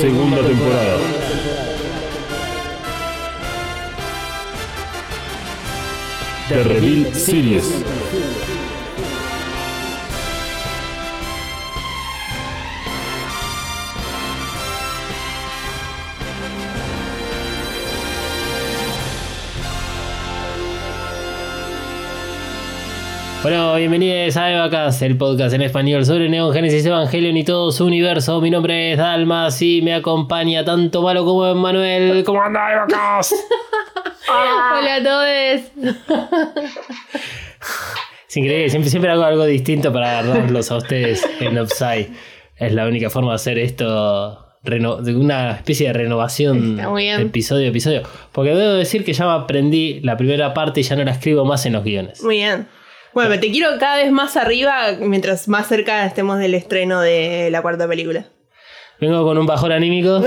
Segunda temporada. The Reveal Series. Bueno, bienvenidos a Evacast, el podcast en español sobre Neon Genesis Evangelion y todo su universo. Mi nombre es Dalmas y me acompaña tanto Malo como Emmanuel. ¿Cómo anda Evacast? Hola a todos. Es increíble, siempre, siempre hago algo distinto para agarrarlos a ustedes en Upside. Es la única forma de hacer esto, de una especie de renovación bien. episodio a episodio. Porque debo decir que ya aprendí la primera parte y ya no la escribo más en los guiones. Muy bien. Bueno, te quiero cada vez más arriba mientras más cerca estemos del estreno de la cuarta película. Vengo con un bajón anímico.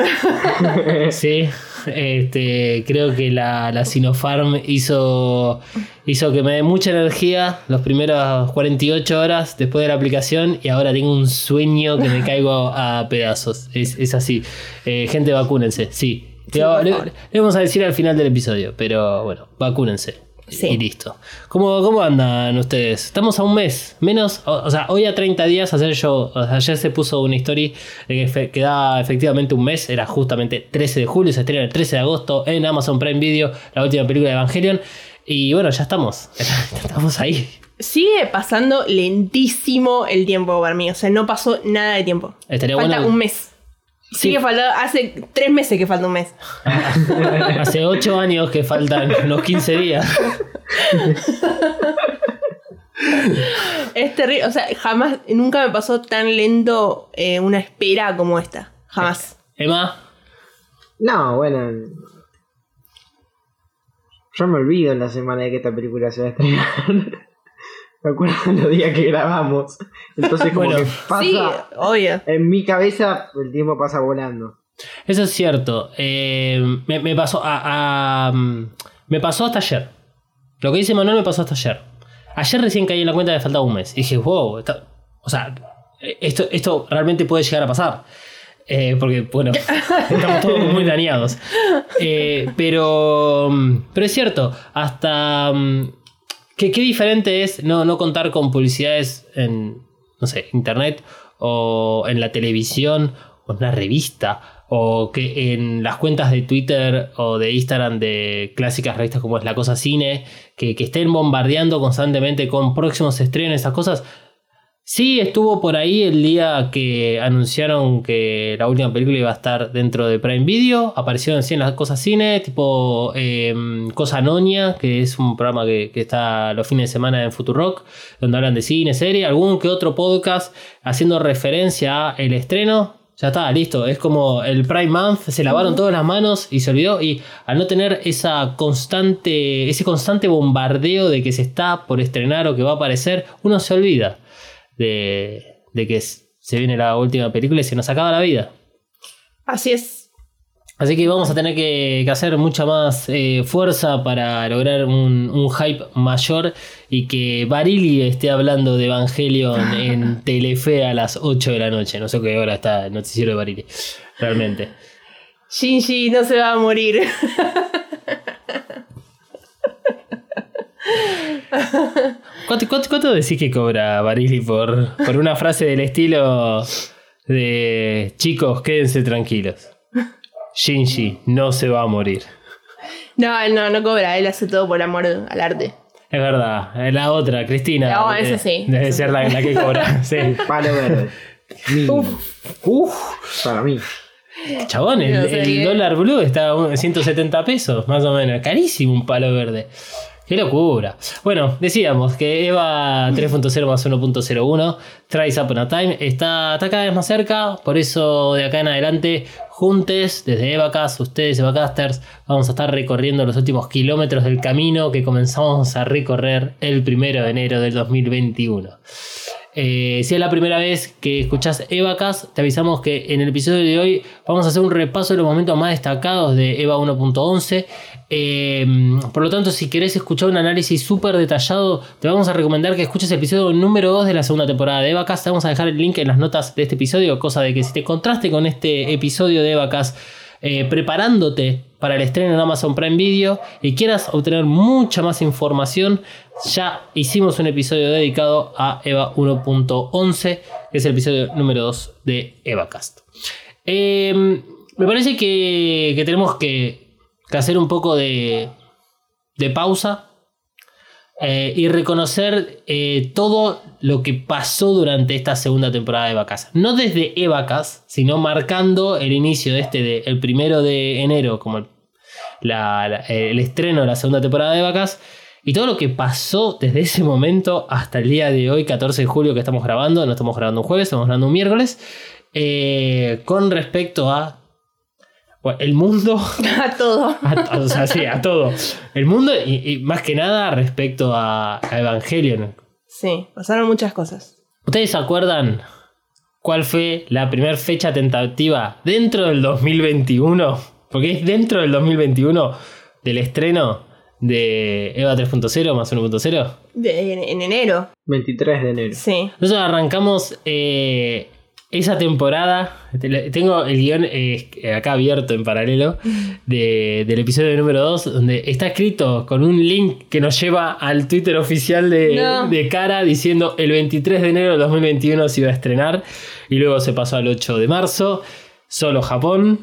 sí. Este, creo que la, la Sinopharm hizo, hizo que me dé mucha energía los primeros 48 horas después de la aplicación y ahora tengo un sueño que me caigo a pedazos. Es, es así. Eh, gente, vacúnense. Sí. Sí, Le- le vamos a decir al final del episodio, pero bueno, vacúnense. Sí. Y listo. ¿Cómo, ¿Cómo andan ustedes? Estamos a un mes, menos, o, o sea, hoy a 30 días, ayer yo, o sea, ayer se puso una story de que fe- quedaba efectivamente un mes, era justamente 13 de julio, se estrena el 13 de agosto en Amazon Prime Video, la última película de Evangelion. Y bueno, ya estamos, estamos ahí. Sigue pasando lentísimo el tiempo para mí. O sea, no pasó nada de tiempo. Estaría falta bueno- un mes. Sí. Sigue faltando. Hace tres meses que falta un mes. Hace 8 años que faltan unos 15 días. Es terrible. O sea, jamás, nunca me pasó tan lento eh, una espera como esta. Jamás. Emma, No, bueno. Yo me olvido en la semana de que esta película se va a estrenar. Me acuerdo de los días que grabamos. Entonces, como Bueno. que pasa. Sí, obvio. En mi cabeza, el tiempo pasa volando. Eso es cierto. Eh, me, me pasó a, a- mm, me pasó hasta ayer. Lo que dice Manuel me pasó hasta ayer. Ayer recién caí en la cuenta de que faltaba un mes. Y dije, wow, está- o sea, esto, esto realmente puede llegar a pasar. Eh, porque, bueno, estamos todos muy dañados. Eh, pero, mm, pero es cierto, hasta... ¿Qué, qué diferente es no, no contar con publicidades en, no sé, internet o en la televisión o en una revista o que en las cuentas de Twitter o de Instagram de clásicas revistas como es La Cosa Cine, que, que estén bombardeando constantemente con próximos estrenos, esas cosas. Sí, estuvo por ahí el día que anunciaron que la última película iba a estar dentro de Prime Video. Aparecieron así en las cosas cine, tipo eh, Cosa Noña, que es un programa que, que está los fines de semana en Futurock, donde hablan de cine, serie, algún que otro podcast haciendo referencia a el estreno. Ya está, listo. Es como el Prime Month, se lavaron todas las manos y se olvidó. Y al no tener esa constante, ese constante bombardeo de que se está por estrenar o que va a aparecer, uno se olvida de, de que se viene la última película y se nos acaba la vida. Así es. Así que vamos a tener que, que hacer mucha más eh, fuerza para lograr un, un hype mayor y que Barili esté hablando de Evangelion en Telefe a las 8 de la noche. No sé qué hora está el noticiero de Barili, realmente. Shinji no se va a morir. ¿Cuánto, cuánto- cuánto decís que cobra Barili por, por una frase del estilo de chicos, quédense tranquilos? Shinji no se va a morir. No, él no, no cobra. Él hace todo por amor al arte. Es verdad, la otra, Cristina. No, eh, esa sí. Debe ser la, la que cobra. Sí. Palo verde. Mínimo. Para mí. Chabón, el, dólar blue está a 170 pesos, más o menos. Carísimo un palo verde. Qué locura. Bueno, decíamos que Eva 3.0 más 1.01, Tries Up on a Time, está, está cada vez más cerca. Por eso de acá en adelante, juntes, desde Evacast, ustedes Evacasters, vamos a estar recorriendo los últimos kilómetros del camino que comenzamos a recorrer el primero de enero del 2021. Eh, si es la primera vez que escuchás Evacast, te avisamos que en el episodio de hoy vamos a hacer un repaso de los momentos más destacados de Eva 1.11. Eh, por lo tanto, si querés escuchar un análisis súper detallado, te vamos a recomendar que escuches el episodio número 2 de la segunda temporada de Evacast. Te vamos a dejar el link en las notas de este episodio, cosa de que si te contraste con este episodio de Evacast, eh, preparándote para el estreno en Amazon Prime Video y quieras obtener mucha más información, ya hicimos un episodio dedicado a EVA 1.11, que es el episodio número 2 de EvaCast. Eh, me parece que tenemos que, hacer un poco de, de pausa eh, y reconocer eh, todo lo que pasó durante esta segunda temporada de Vacas. No desde Evacas, sino marcando el inicio de este, de, el primero de enero, como el, el estreno de la segunda temporada de Vacas. Y todo lo que pasó desde ese momento hasta el día de hoy, 14 de julio, que estamos grabando. No estamos grabando un jueves, estamos grabando un miércoles. eh, con respecto a el mundo A todo. a, o sea, sí, a todo. El mundo y, y más que nada respecto a, a Evangelion. Sí, pasaron muchas cosas. ¿Ustedes se acuerdan cuál fue la primera fecha tentativa dentro del 2021? Porque es dentro del 2021 del estreno de Eva 3.0 más 1.0. De- en, en enero. 23 de enero. Sí. Nosotros arrancamos eh, esa temporada. te- Tengo el guion eh, acá abierto en paralelo de- del episodio número 2, donde está escrito con un link que nos lleva al Twitter oficial de, No. de Cara diciendo el 23 de enero de 2021 se iba a estrenar. Y luego se pasó al 8 de marzo, solo Japón.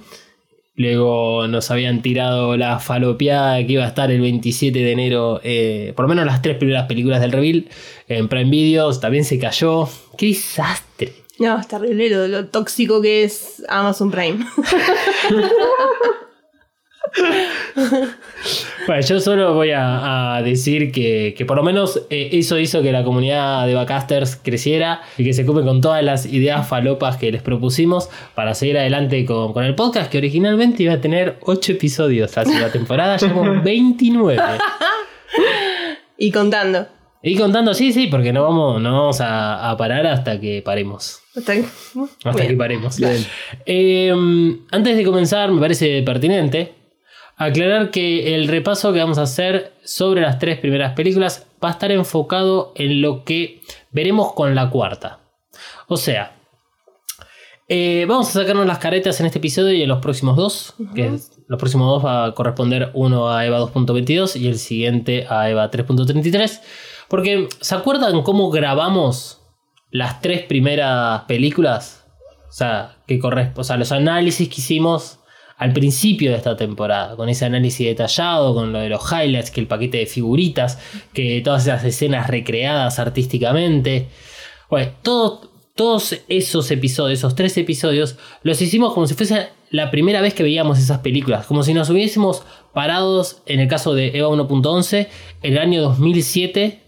Luego nos habían tirado la falopeada que iba a estar el 27 de enero, eh, por lo menos las tres primeras películas del Reveal en Prime Videos. También se cayó. ¡Qué desastre! No, es terrible lo, lo tóxico que es Amazon Prime. Bueno, yo solo voy a, a decir que, que por lo menos eh, eso hizo que la comunidad de Bacasters creciera y que se ocupe con todas las ideas falopas que les propusimos para seguir adelante con, con el podcast que originalmente iba a tener 8 episodios hace la temporada, llevamos 29. y contando. Y contando, sí, sí, porque no vamos, no vamos a, a parar hasta que paremos. Hasta que- Hasta Bien. que paremos. Eh, antes de comenzar, me parece pertinente aclarar que el repaso que vamos a hacer sobre las tres primeras películas va a estar enfocado en lo que veremos con la cuarta. O sea, eh, vamos a sacarnos las caretas en este episodio y en los próximos dos. Que es- los próximos dos va a corresponder uno a EVA 2.22 y el siguiente a EVA 3.33. Porque, ¿se acuerdan cómo grabamos las tres primeras películas? O sea, que corresp- o sea, los análisis que hicimos al principio de esta temporada, con ese análisis detallado, con lo de los highlights, que el paquete de figuritas, que todas esas escenas recreadas artísticamente. Bueno, todo- todos esos episodios, esos tres episodios, los hicimos como si fuese la primera vez que veíamos esas películas, como si nos hubiésemos parados, en el caso de Eva 1.11, el año 2007,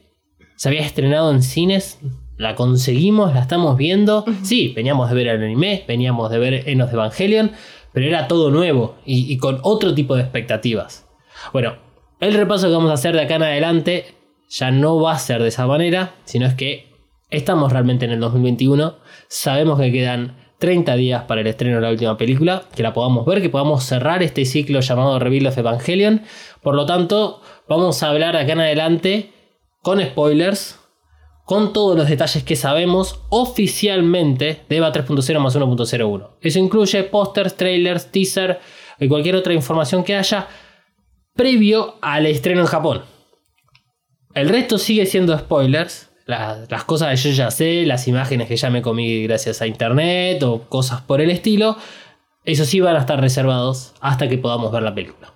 se había estrenado en cines, la conseguimos, la estamos viendo. Sí, veníamos de ver el anime, veníamos de ver Enos de Evangelion, pero era todo nuevo y, y con otro tipo de expectativas. Bueno, el repaso que vamos a hacer de acá en adelante ya no va a ser de esa manera, sino es que estamos realmente en el 2021, sabemos que quedan 30 días para el estreno de la última película, que la podamos ver, que podamos cerrar este ciclo llamado Reveal of Evangelion. Por lo tanto, vamos a hablar de acá en adelante con spoilers, con todos los detalles que sabemos oficialmente de EVA 3.0 más 1.01. Eso incluye pósters, trailers, teaser y cualquier otra información que haya previo al estreno en Japón. El resto sigue siendo spoilers. la- las cosas que yo ya sé, las imágenes que ya me comí gracias a internet o cosas por el estilo. Eso sí van a estar reservados hasta que podamos ver la película.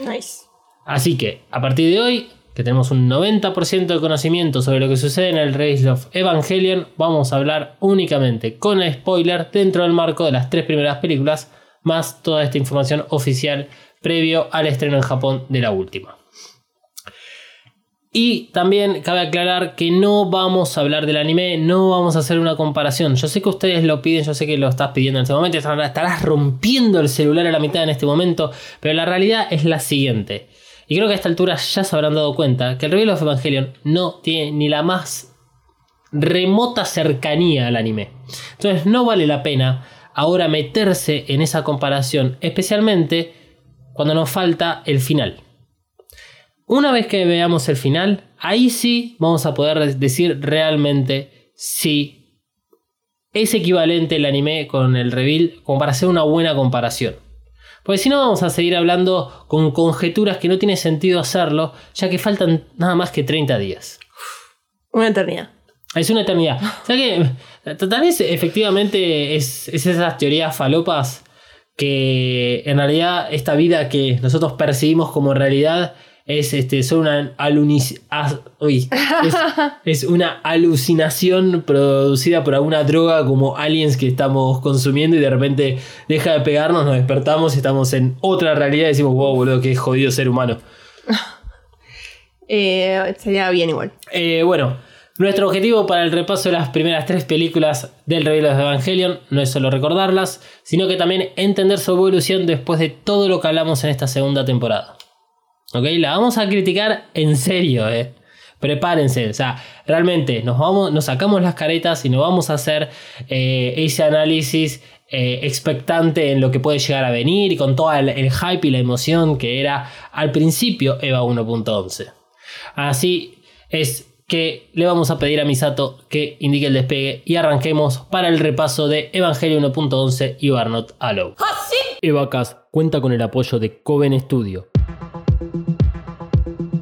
Nice. Así que, a partir de hoy, que tenemos un 90% de conocimiento sobre lo que sucede en el Race of Evangelion, vamos a hablar únicamente con spoiler dentro del marco de las tres primeras películas, más toda esta información oficial previo al estreno en Japón de la última. Y también cabe aclarar que no vamos a hablar del anime, no vamos a hacer una comparación. Yo sé que ustedes lo piden, yo sé que lo estás pidiendo en este momento, estarás rompiendo el celular a la mitad en este momento, pero la realidad es la siguiente. Y creo que a esta altura ya se habrán dado cuenta que el Reveal of Evangelion no tiene ni la más remota cercanía al anime. Entonces no vale la pena ahora meterse en esa comparación, especialmente cuando nos falta el final. Una vez que veamos el final, ahí sí vamos a poder decir realmente si es equivalente el anime con el reveal como para hacer una buena comparación. Porque si no vamos a seguir hablando con conjeturas que no tiene sentido hacerlo, ya que faltan nada más que 30 días. Una eternidad. Es una eternidad. O sea que tal vez efectivamente es, es esas teorías falopas que en realidad esta vida que nosotros percibimos como realidad es este, solo una, alunis- as- uy, es, es una alucinación producida por alguna droga como aliens que estamos consumiendo y de repente deja de pegarnos, nos despertamos y estamos en otra realidad y decimos, wow, boludo, qué jodido ser humano. Eh, sería bien igual. Eh, bueno, nuestro objetivo para el repaso de las primeras tres películas del Reveal de Evangelion no es solo recordarlas, sino que también entender su evolución después de todo lo que hablamos en esta segunda temporada. ¿Ok? La vamos a criticar en serio, ¿eh? Prepárense, o sea, realmente nos, vamos, nos sacamos las caretas y nos vamos a hacer eh, ese análisis eh, expectante en lo que puede llegar a venir y con todo el, el hype y la emoción que era al principio EVA 1.11. Así es que le vamos a pedir a Misato que indique el despegue y arranquemos para el repaso de Evangelio 1.11 y You Are Not Alone. Evacas cuenta con el apoyo de Coven Studio.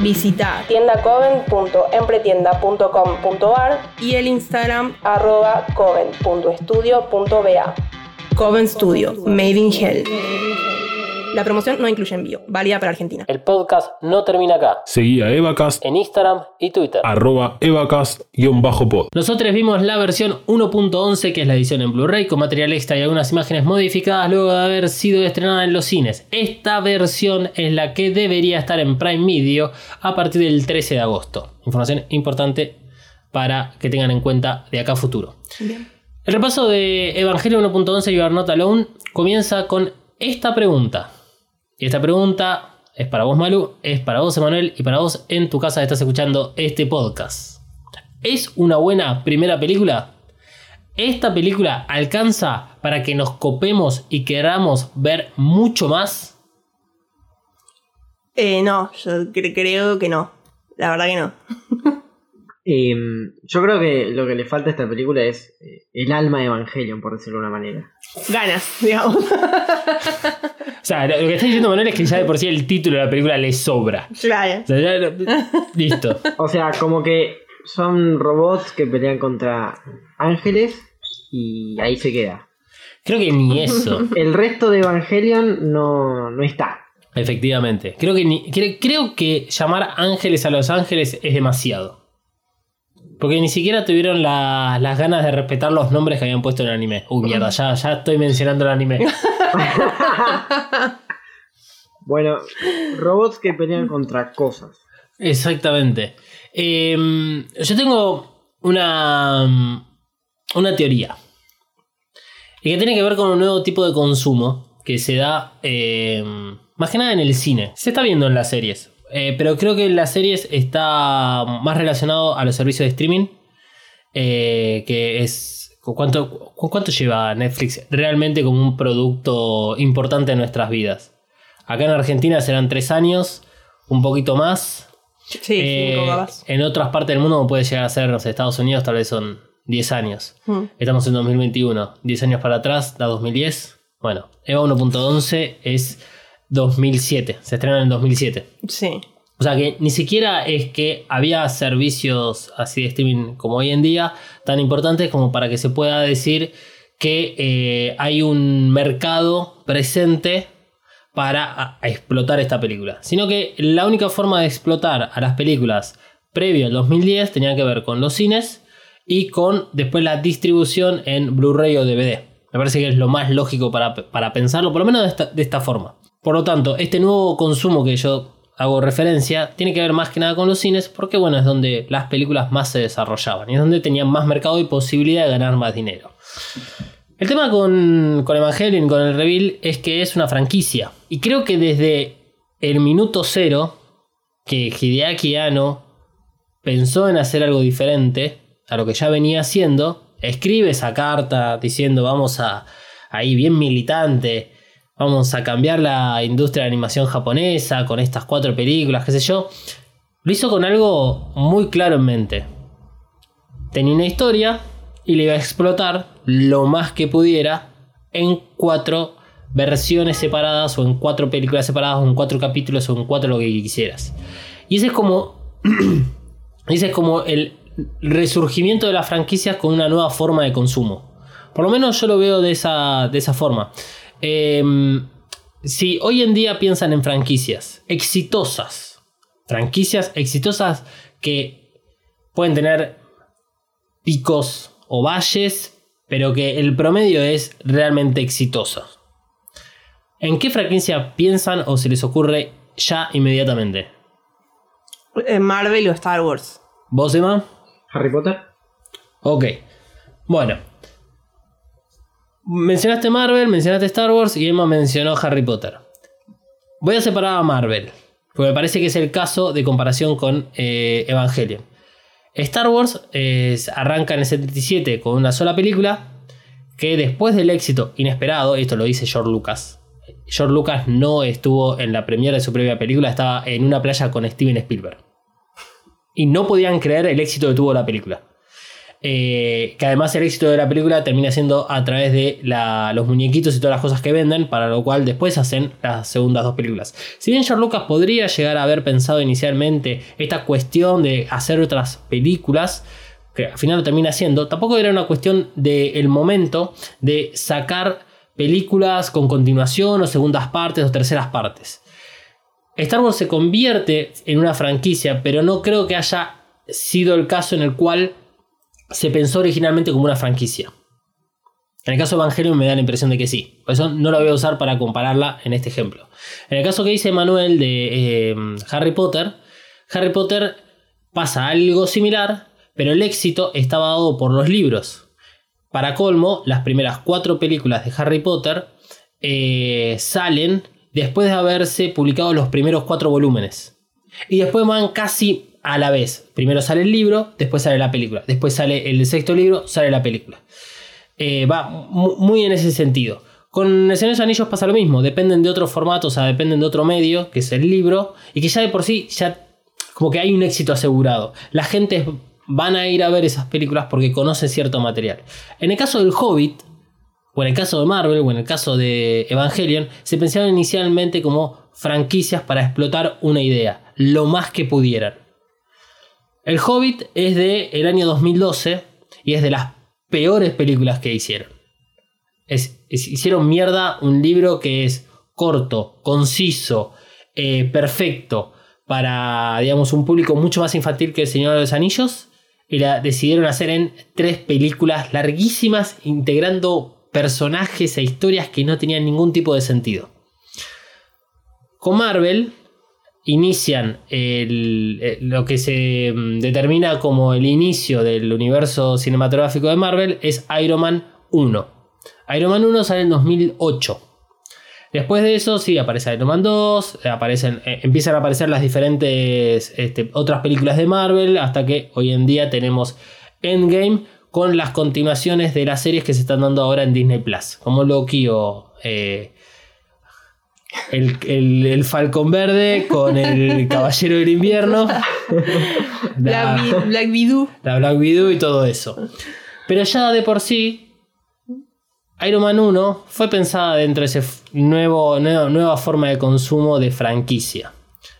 Visita tiendacoven.empretienda.com.ar y el Instagram arroba coven.estudio.ba. Coven Studio, Made in Hell. La promoción no incluye envío, válida para Argentina. El podcast no termina acá. Seguí a Evacast, En Instagram y Twitter. arroba Evacast-pod. Nosotros vimos la versión 1.11, que es la edición en Blu-ray, con material extra y algunas imágenes modificadas luego de haber sido estrenada en los cines. Esta versión es la que debería estar en Prime Video a partir del 13 de agosto. Información importante para que tengan en cuenta de acá a futuro. El repaso de Evangelio 1.11 You Are Not Alone comienza con esta pregunta. Y esta pregunta es para vos, Malu, es para vos, Emanuel, y para vos en tu casa estás escuchando este podcast. ¿Es una buena primera película? ¿Esta película alcanza para que nos copemos y queramos ver mucho más? Eh, no, yo cre- creo que no. La verdad que no. Eh, yo creo que lo que le falta a esta película es eh, el alma de Evangelion, por decirlo de una manera. Ganas, digamos. O sea, lo que está diciendo Manuel es que ya de por sí el título de la película le sobra. claro. O sea, ya lo- listo. O sea, como que son robots que pelean contra ángeles y ahí se queda. Creo que ni eso. El resto de Evangelion no, no está. Efectivamente. Creo que, ni- cre- creo que llamar ángeles a los ángeles es demasiado. Porque ni siquiera tuvieron la- las ganas de respetar los nombres que habían puesto en el anime. Uy, mierda, ya, ya estoy mencionando el anime. Bueno, robots que pelean contra cosas. Exactamente. Em, yo tengo una, una teoría. Y que tiene que ver con un nuevo tipo de consumo que se da em, más que nada en el cine. Se está viendo en las series. Eh, pero creo que las series está más relacionado a los servicios de streaming. eh, que es. ¿cu- ¿cuánto, cu- ¿Cuánto lleva Netflix realmente como un producto importante en nuestras vidas? Acá en Argentina serán tres años, un poquito más. Sí, Eh, en otras partes del mundo puede llegar a ser, no sé, Estados Unidos tal vez son 10 años. Mm. Estamos en 2021. 10 años para atrás, da 2010. Bueno, EVA 1.11 es 2007. Se estrena en 2007. Sí. O sea que ni siquiera es que había servicios así de streaming como hoy en día tan importantes como para que se pueda decir que eh, hay un mercado presente para explotar esta película. Sino que la única forma de explotar a las películas previo al 2010 tenía que ver con los cines y con después la distribución en Blu-ray o DVD. Me parece que es lo más lógico para, para pensarlo, por lo menos de esta, de esta forma. Por lo tanto, este nuevo consumo que yo hago referencia tiene que ver más que nada con los cines, porque bueno, es donde las películas más se desarrollaban y es donde tenían más mercado y posibilidad de ganar más dinero. El tema con, con Evangelion, con el reveal, es que es una franquicia. Y creo que desde el minuto cero que Hideaki Anno pensó en hacer algo diferente a lo que ya venía haciendo, escribe esa carta diciendo vamos a ahí bien militante, vamos a cambiar la industria de animación japonesa con estas cuatro películas, qué sé yo. Lo hizo con algo muy claro en mente. Tenía una historia y le iba a explotar lo más que pudiera en cuatro versiones separadas o en cuatro películas separadas o en cuatro capítulos o en cuatro lo que quisieras. Y ese es como ese es como el resurgimiento de las franquicias con una nueva forma de consumo. Por lo menos yo lo veo de esa, de esa forma. Em, si hoy en día piensan en franquicias exitosas, franquicias exitosas que pueden tener picos o valles, pero que el promedio es realmente exitoso. ¿En qué franquicia piensan o se les ocurre ya inmediatamente? Marvel o Star Wars. ¿Vos, Emma? Harry Potter. Ok. Bueno. Mencionaste Marvel, mencionaste Star Wars y Emma mencionó Harry Potter. Voy a separar a Marvel, porque me parece que es el caso de comparación con eh, Evangelion. Star Wars arranca en el 77 con una sola película, que después del éxito inesperado, esto lo dice George Lucas, George Lucas no estuvo en la premiere de su propia película, estaba en una playa con Steven Spielberg. Y no podían creer el éxito que tuvo la película. Eh, que además el éxito de la película termina siendo a través de los muñequitos y todas las cosas que venden, para lo cual después hacen las segundas dos películas. Si bien George Lucas podría llegar a haber pensado inicialmente esta cuestión de hacer otras películas, que al final lo termina haciendo, tampoco era una cuestión del momento de sacar películas con continuación o segundas partes o terceras partes. Star Wars se convierte en una franquicia, pero no creo que haya sido el caso en el cual se pensó originalmente como una franquicia. En el caso de Evangelion me da la impresión de que sí. Por eso no la voy a usar para compararla en este ejemplo. En el caso que dice Manuel de eh, Harry Potter, Harry Potter pasa algo similar, pero el éxito estaba dado por los libros. Para colmo, las primeras cuatro películas de Harry Potter eh, salen después de haberse publicado los primeros cuatro volúmenes. Y después van casi a la vez. Primero sale el libro, después sale la película. Después sale el sexto libro, sale la película. Eh, va mu- muy en ese sentido. Con El Señor Anillos pasa lo mismo. Dependen de otro formato, o sea, dependen de otro medio, que es el libro. Y que ya de por sí, ya como que hay un éxito asegurado. La gente van a ir a ver esas películas porque conocen cierto material. En el caso del Hobbit, o en el caso de Marvel, o en el caso de Evangelion, se pensaron inicialmente como franquicias para explotar una idea, lo más que pudieran. El Hobbit es de el año 2012 y es de las peores películas que hicieron. Hicieron mierda un libro que es corto, conciso, eh, perfecto para, digamos, un público mucho más infantil que El Señor de los Anillos y la decidieron hacer en tres películas larguísimas integrando personajes e historias que no tenían ningún tipo de sentido. Con Marvel inician el- eh, lo que se mm, determina como el inicio del universo cinematográfico de Marvel es Iron Man 1. Iron Man 1 sale en 2008. Después de eso, sí, aparece Iron Man 2, eh, aparecen, eh, empiezan a aparecer las diferentes este, otras películas de Marvel, hasta que hoy en día tenemos Endgame con las continuaciones de las series que se están dando ahora en Disney Plus, como Loki o eh, el, el- el Falcon Verde con el Caballero del Invierno, la, Black, Widow. la Black Widow y todo eso. Pero ya de por sí, Iron Man 1 fue pensada dentro de esa nuevo, nueva, nueva forma de consumo de franquicia.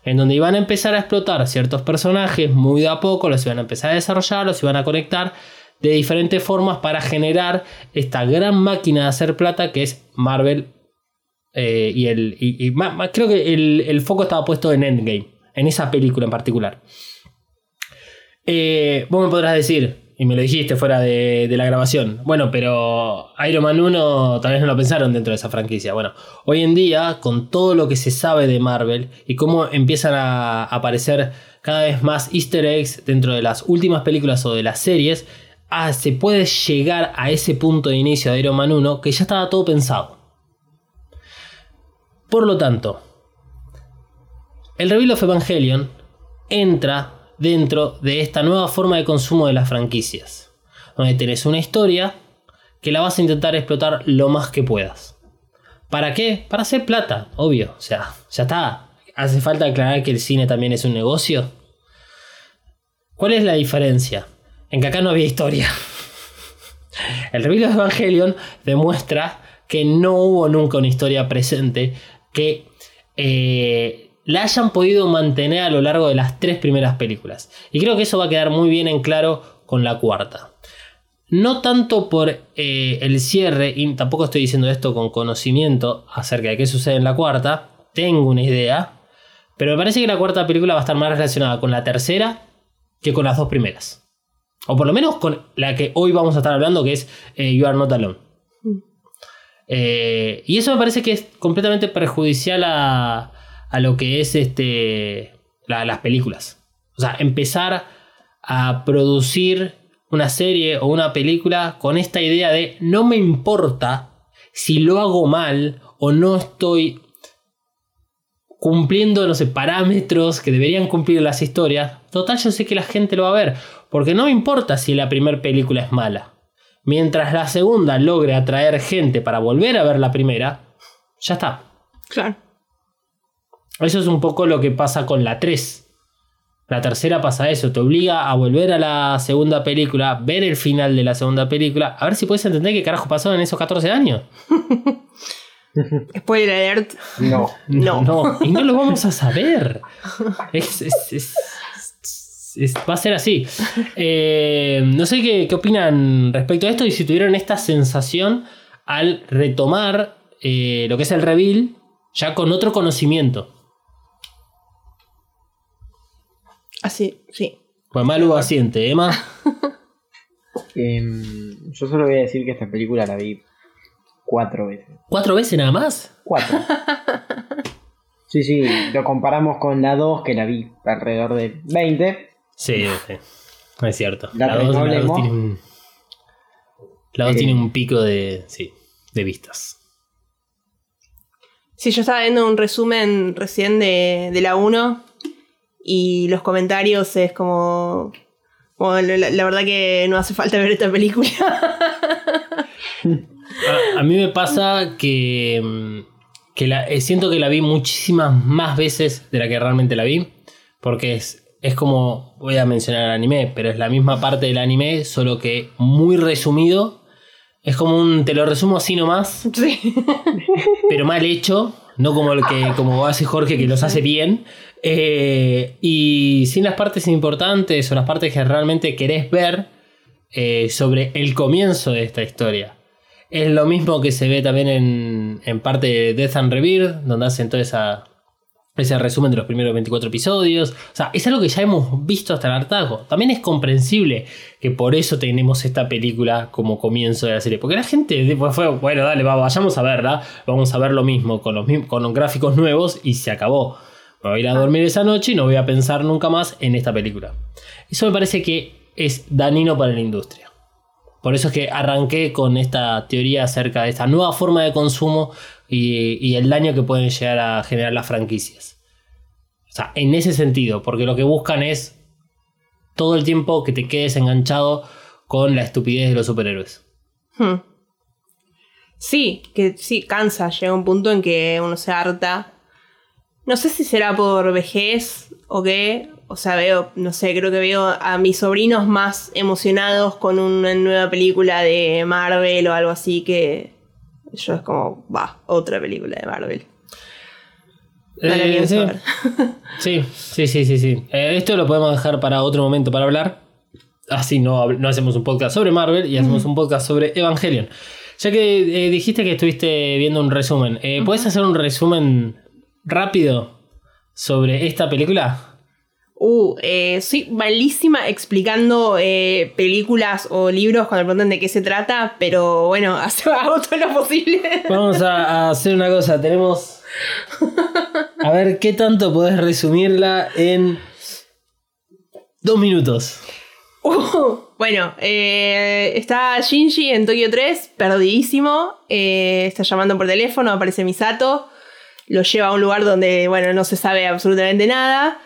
En donde iban a empezar a explotar ciertos personajes muy de a poco, los iban a empezar a desarrollar, los iban a conectar de diferentes formas para generar esta gran máquina de hacer plata que es Marvel. Eh, y el, y- ma- creo que el, el foco estaba puesto en Endgame, en esa película en particular. Eh, vos me podrás decir, y me lo dijiste fuera de, de la grabación, bueno, pero Iron Man 1 tal vez no lo pensaron dentro de esa franquicia. Bueno, hoy en día, con todo lo que se sabe de Marvel y cómo empiezan a aparecer cada vez más easter eggs dentro de las últimas películas o de las series, ah, se puede llegar a ese punto de inicio de Iron Man 1 que ya estaba todo pensado. Por lo tanto, el Reveal of Evangelion entra dentro de esta nueva forma de consumo de las franquicias, donde tenés una historia que la vas a intentar explotar lo más que puedas. ¿Para qué? Para hacer plata, obvio. O sea, ya está. ¿Hace falta aclarar que el cine también es un negocio? ¿Cuál es la diferencia? En que acá no había historia. El Reveal of Evangelion demuestra que no hubo nunca una historia presente que eh, la hayan podido mantener a lo largo de las tres primeras películas. Y creo que eso va a quedar muy bien en claro con la cuarta. No tanto por eh, el cierre, y tampoco estoy diciendo esto con conocimiento acerca de qué sucede en la cuarta, tengo una idea, pero me parece que la cuarta película va a estar más relacionada con la tercera que con las dos primeras. O por lo menos con la que hoy vamos a estar hablando, que es eh, You Are Not Alone. Eh, y eso me parece que es completamente perjudicial a, a lo que es este, la- las películas. O sea, empezar a producir una serie o una película con esta idea de no me importa si lo hago mal o no estoy cumpliendo, no sé, parámetros que deberían cumplir las historias. Total, yo sé que la gente lo va a ver. Porque no me importa si la primera película es mala. Mientras la segunda logre atraer gente para volver a ver la primera, ya está. Claro. Eso es un poco lo que pasa con la 3. La tercera pasa eso, te obliga a volver a la segunda película, ver el final de la segunda película, a ver si puedes entender qué carajo pasó en esos 14 años. Spoiler alert. No. No. No, y no lo vamos a saber. Es- es- es- es- va a ser así. Eh, no sé qué, qué opinan respecto a esto y si tuvieron esta sensación al retomar eh, lo que es el reveal ya con otro conocimiento. Así, sí. Pues Malu asiente, Emma. Em, yo solo voy a decir que esta película la vi cuatro veces. ¿Cuatro veces nada más? Cuatro. Sí, sí, lo comparamos con la 2 que la vi alrededor de 20. Sí, sí. Es cierto. La La tres 2 no hablemos. tiene un. La dos Eh. tiene un pico de. Sí, de vistas. Sí, yo estaba viendo un resumen recién de, de la 1 y los comentarios es como... como la, la verdad que no hace falta ver esta película. A, a mí me pasa que, mm, que la- eh, siento que la vi muchísimas más veces de la que realmente la vi. Porque es, es como, voy a mencionar el anime, pero es la misma parte del anime, solo que muy resumido. Es como un, te lo resumo así nomás, sí. pero mal hecho, no como el que como hace Jorge que los hace bien. Eh, y sin las partes importantes o las partes que realmente querés ver eh, sobre el comienzo de esta historia. Es lo mismo que se ve también en, en parte de Death and Rebirth, donde hacen todo esa, ese resumen de los primeros 24 episodios. O sea, es algo que ya hemos visto hasta el hartazgo. También es comprensible que por eso tenemos esta película como comienzo de la serie. Porque la gente después fue, bueno, dale, va, vayamos a verla. Vamos a ver lo mismo con los, con los gráficos nuevos y se acabó. Me voy a ir a dormir esa noche y no voy a pensar nunca más en esta película. Eso me parece que es dañino para la industria. Por eso es que arranqué con esta teoría acerca de esta nueva forma de consumo y, el daño que pueden llegar a generar las franquicias. O sea, en ese sentido, porque lo que buscan es todo el tiempo que te quedes enganchado con la estupidez de los superhéroes. Hmm. Sí, que sí, cansa. Llega un punto en que uno se harta. No sé si será por vejez o qué. O sea, veo, no sé, creo que veo a mis sobrinos más emocionados con una nueva película de Marvel o algo así que yo es como, va, otra película de Marvel. Eh, sí. Sí, sí, sí, sí, sí. Eh, esto lo podemos dejar para otro momento para hablar. Así no, no hacemos un podcast sobre Marvel y hacemos un podcast sobre Evangelion. Ya que eh, dijiste que estuviste viendo un resumen, eh, ¿puedes hacer un resumen rápido sobre esta película? Uh, eh, soy malísima explicando eh, películas o libros cuando preguntan de qué se trata, pero bueno, hago todo lo posible. Vamos a, a hacer una cosa. Tenemos. A ver qué tanto podés resumirla en dos minutos. Uh, bueno, eh, está Shinji en Tokio 3, perdidísimo. eh, está llamando por teléfono, aparece Misato. Lo lleva a un lugar donde, bueno, no se sabe absolutamente nada.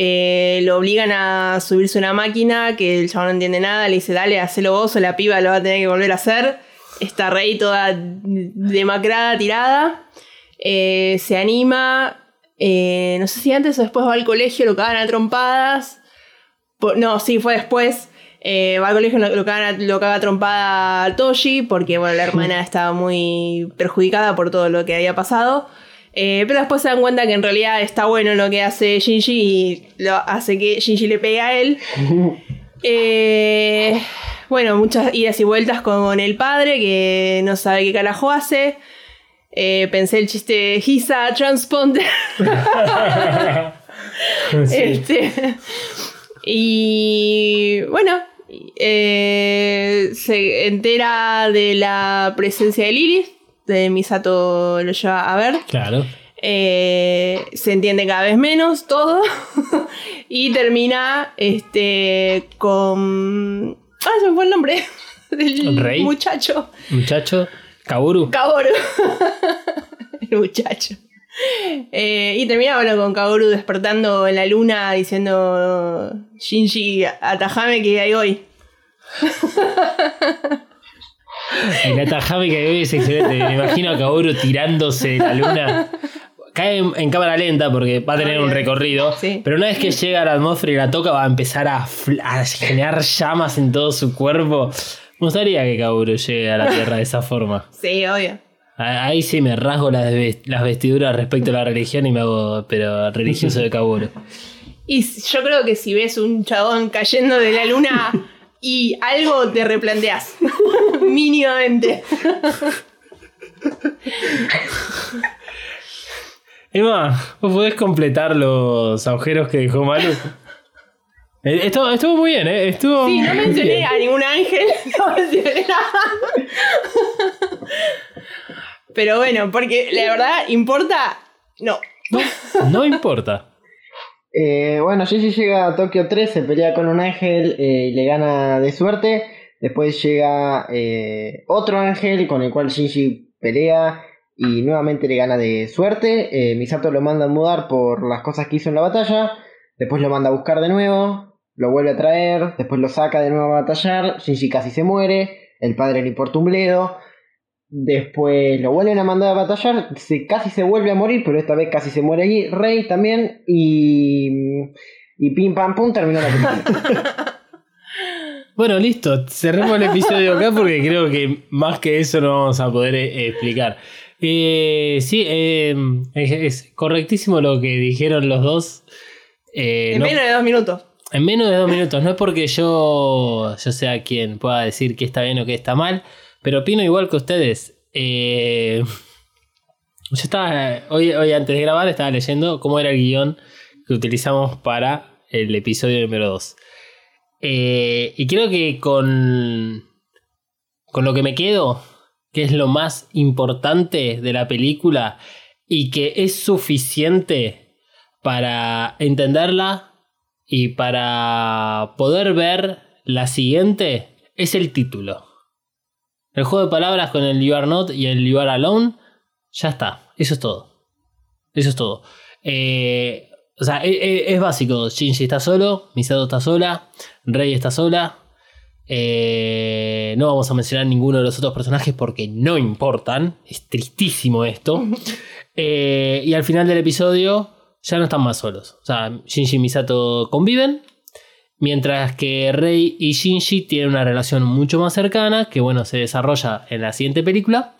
Eh, lo obligan a subirse a una máquina que el chabón no entiende nada. Le dice, dale, hacelo vos o la piba lo va a tener que volver a hacer. Está Rey toda demacrada, tirada. Eh, se anima. eh, no sé si antes o después va al colegio, lo cagan a trompadas. No, sí, fue después. Eh, va al colegio, lo, lo caga, lo caga trompada a Toshi, porque bueno, la hermana estaba muy perjudicada por todo lo que había pasado. Eh, pero después se dan cuenta que en realidad está bueno lo que hace Shinji y lo hace que Shinji le pegue a él. Eh, bueno, muchas idas y vueltas con el padre que no sabe qué carajo hace. Eh, pensé el chiste Hisa Transponder. Este, y bueno, eh, se entera de la presencia de Lilith. De Misato lo lleva a ver. Claro. Eh, se entiende cada vez menos todo. y termina este, con. Ah, se me fue el nombre del Rey. muchacho. Muchacho. Kaoru. Kaoru. el muchacho. Eh, y termina bueno, con Kaoru despertando en la luna diciendo Shinji, atajame que hay hoy. El atajame que hoy es excelente. Me imagino a Kaoru tirándose de la luna. Cae en, en cámara lenta porque va a tener un recorrido. Sí. Pero una vez que llega a la atmósfera y la toca, va a empezar a, generar llamas en todo su cuerpo. Me gustaría que Kaoru llegue a la Tierra de esa forma. Sí, obvio. Ahí sí me rasgo las, ves- las vestiduras respecto a la religión y me hago, pero religioso de Kaoru. Y yo creo que si ves un chabón cayendo de la luna y algo te replanteas. Mínimamente. Emma, ¿vos podés completar los agujeros que dejó Malu? Eh, Estuvo, estuvo muy bien, ¿eh? Estuvo Sí, no mencioné bien. a ningún ángel. No mencioné nada. Pero bueno, porque la verdad, ¿importa? No. No importa. Eh, bueno, Shinji llega a Tokio 3, se pelea con un ángel eh, y le gana de suerte. Después llega eh, otro ángel con el cual Shinji pelea y nuevamente le gana de suerte. Eh, Misato lo manda a mudar por las cosas que hizo en la batalla. Después lo manda a buscar de nuevo. Lo vuelve a traer. Después lo saca de nuevo a batallar. Shinji casi se muere. El padre le importa un bledo. Después lo vuelven a mandar a batallar, se, casi se vuelve a morir, pero esta vez casi se muere allí. Rey también, y, y pim pam pum terminó la película. Bueno, listo. Cerremos el episodio acá porque creo que más que eso no vamos a poder eh, explicar. Eh, sí, eh, es, es correctísimo lo que dijeron los dos. Eh, En no- menos de dos minutos. En menos de dos minutos. No es porque yo, yo sea quien pueda decir que está bien o que está mal, pero opino igual que ustedes. Eh, yo estaba, hoy, hoy antes de grabar, estaba leyendo cómo era el guion que utilizamos para el episodio número 2. Y creo que con, con lo que me quedo, que es lo más importante de la película y que es suficiente para entenderla y para poder ver la siguiente es el título. El juego de palabras con el You Are Not y el You Are Alone, ya está. Eso es todo. Eso es todo. Eh, o sea, e- e- es, básico. Shinji está solo, Misato está sola, Rey está sola. Eh, no vamos a mencionar ninguno de los otros personajes porque no importan. Es tristísimo esto. Eh, y al final del episodio ya no están más solos. O sea, Shinji y Misato conviven. Mientras que Rei y Shinji tienen una relación mucho más cercana, que bueno, se desarrolla en la siguiente película,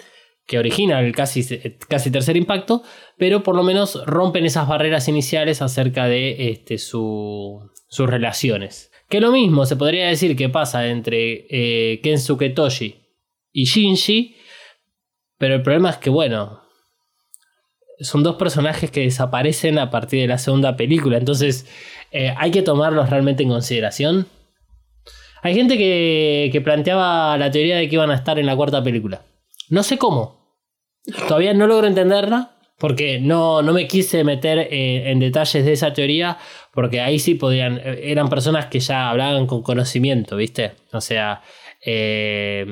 que origina el casi, casi tercer impacto, pero por lo menos rompen esas barreras iniciales acerca de este, su- sus relaciones. Que lo mismo se podría decir que pasa entre eh, Kensuke Toshi y Shinji, pero el problema es que, bueno, son dos personajes que desaparecen a partir de la segunda película, entonces eh, hay que tomarlos realmente en consideración. Hay gente que, que planteaba la teoría de que iban a estar en la cuarta película. No sé cómo. Todavía no logro entenderla. Porque no, no me quise meter eh, en detalles de esa teoría. Porque ahí sí podían. eh, Eran personas que ya hablaban con conocimiento, ¿viste? O sea. eh,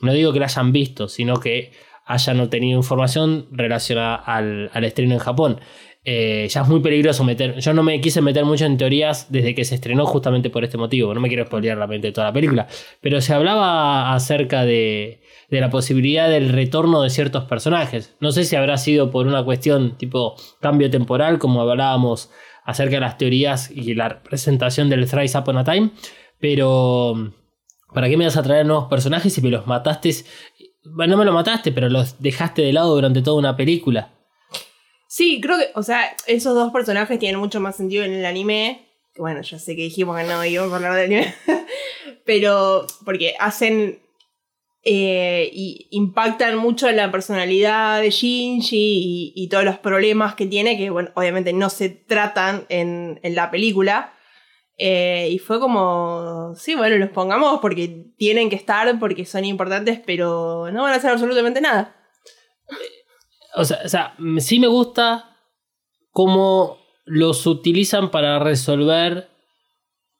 no digo que la hayan visto, sino que hayan obtenido información relacionada al, al estreno en Japón. Eh, ya es muy peligroso meter. Yo no me quise meter mucho en teorías desde que se estrenó, justamente por este motivo. No me quiero spoilear la mente de toda la película. Pero se hablaba acerca de, de la posibilidad del retorno de ciertos personajes. No sé si habrá sido por una cuestión tipo cambio temporal, como hablábamos acerca de las teorías y la representación del Thrice Upon a Time. Pero. ¿Para qué me vas a traer nuevos personajes si me los mataste? Bueno, no me los mataste, pero los dejaste de lado durante toda una película. Sí, creo que, o sea, esos dos personajes tienen mucho más sentido en el anime. Bueno, ya sé que dijimos que no íbamos a hablar del anime. Pero porque hacen eh, y impactan mucho en la personalidad de Shinji y, y todos los problemas que tiene, que bueno, obviamente no se tratan en, en la película. Eh, y fue como, sí, bueno, los pongamos porque tienen que estar, porque son importantes, pero no van a hacer absolutamente nada. O sea, o sea, sí me gusta cómo los utilizan para resolver,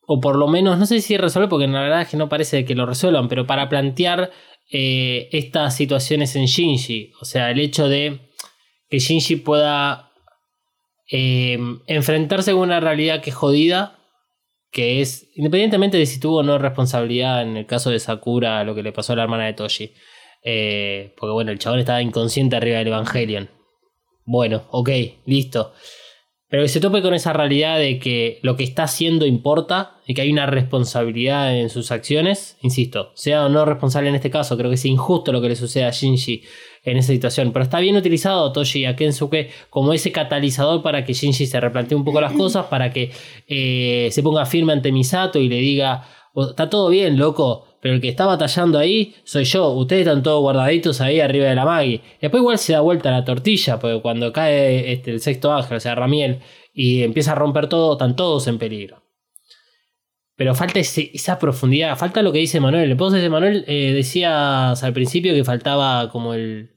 o por lo menos, no sé si resolver, porque la verdad es que no parece que lo resuelvan, pero para plantear eh, estas situaciones en Shinji. O sea, el hecho de que Shinji pueda eh, enfrentarse con una realidad que es jodida, que es, independientemente de si tuvo o no responsabilidad en el caso de Sakura, lo que le pasó a la hermana de Toshi. Eh, porque bueno, el chabón estaba inconsciente arriba del Evangelion. Bueno, ok, listo. Pero que se tope con esa realidad de que lo que está haciendo importa y que hay una responsabilidad en sus acciones, insisto, sea o no responsable en este caso, creo que es injusto lo que le sucede a Shinji en esa situación, pero está bien utilizado Toshi a Kensuke como ese catalizador para que Shinji se replantee un poco las cosas, para que eh, se ponga firme ante Misato y le diga, "Oh, está todo bien, loco, pero el que está batallando ahí soy yo. Ustedes están todos guardaditos ahí arriba de la Maggie. Después igual se da vuelta la tortilla, porque cuando cae este, el sexto ángel, o sea, Ramiel, y empieza a romper todo, están todos en peligro. Pero falta esa profundidad, falta lo que dice Manuel. El post de Manuel eh, decías al principio que faltaba como el,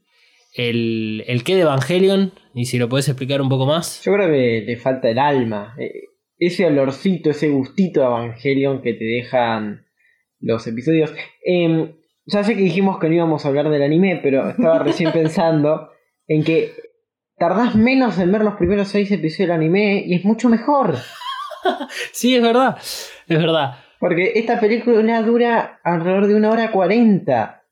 el, el qué de Evangelion, y si lo podés explicar un poco más. Yo creo que le falta el alma. eh, Ese olorcito, ese gustito de Evangelion que te dejan los episodios. Em, ya sé que dijimos que no íbamos a hablar del anime, pero estaba recién pensando en que tardás menos en ver los primeros seis episodios del anime y es mucho mejor. Sí, es verdad, es verdad. Porque esta película dura alrededor de una hora cuarenta.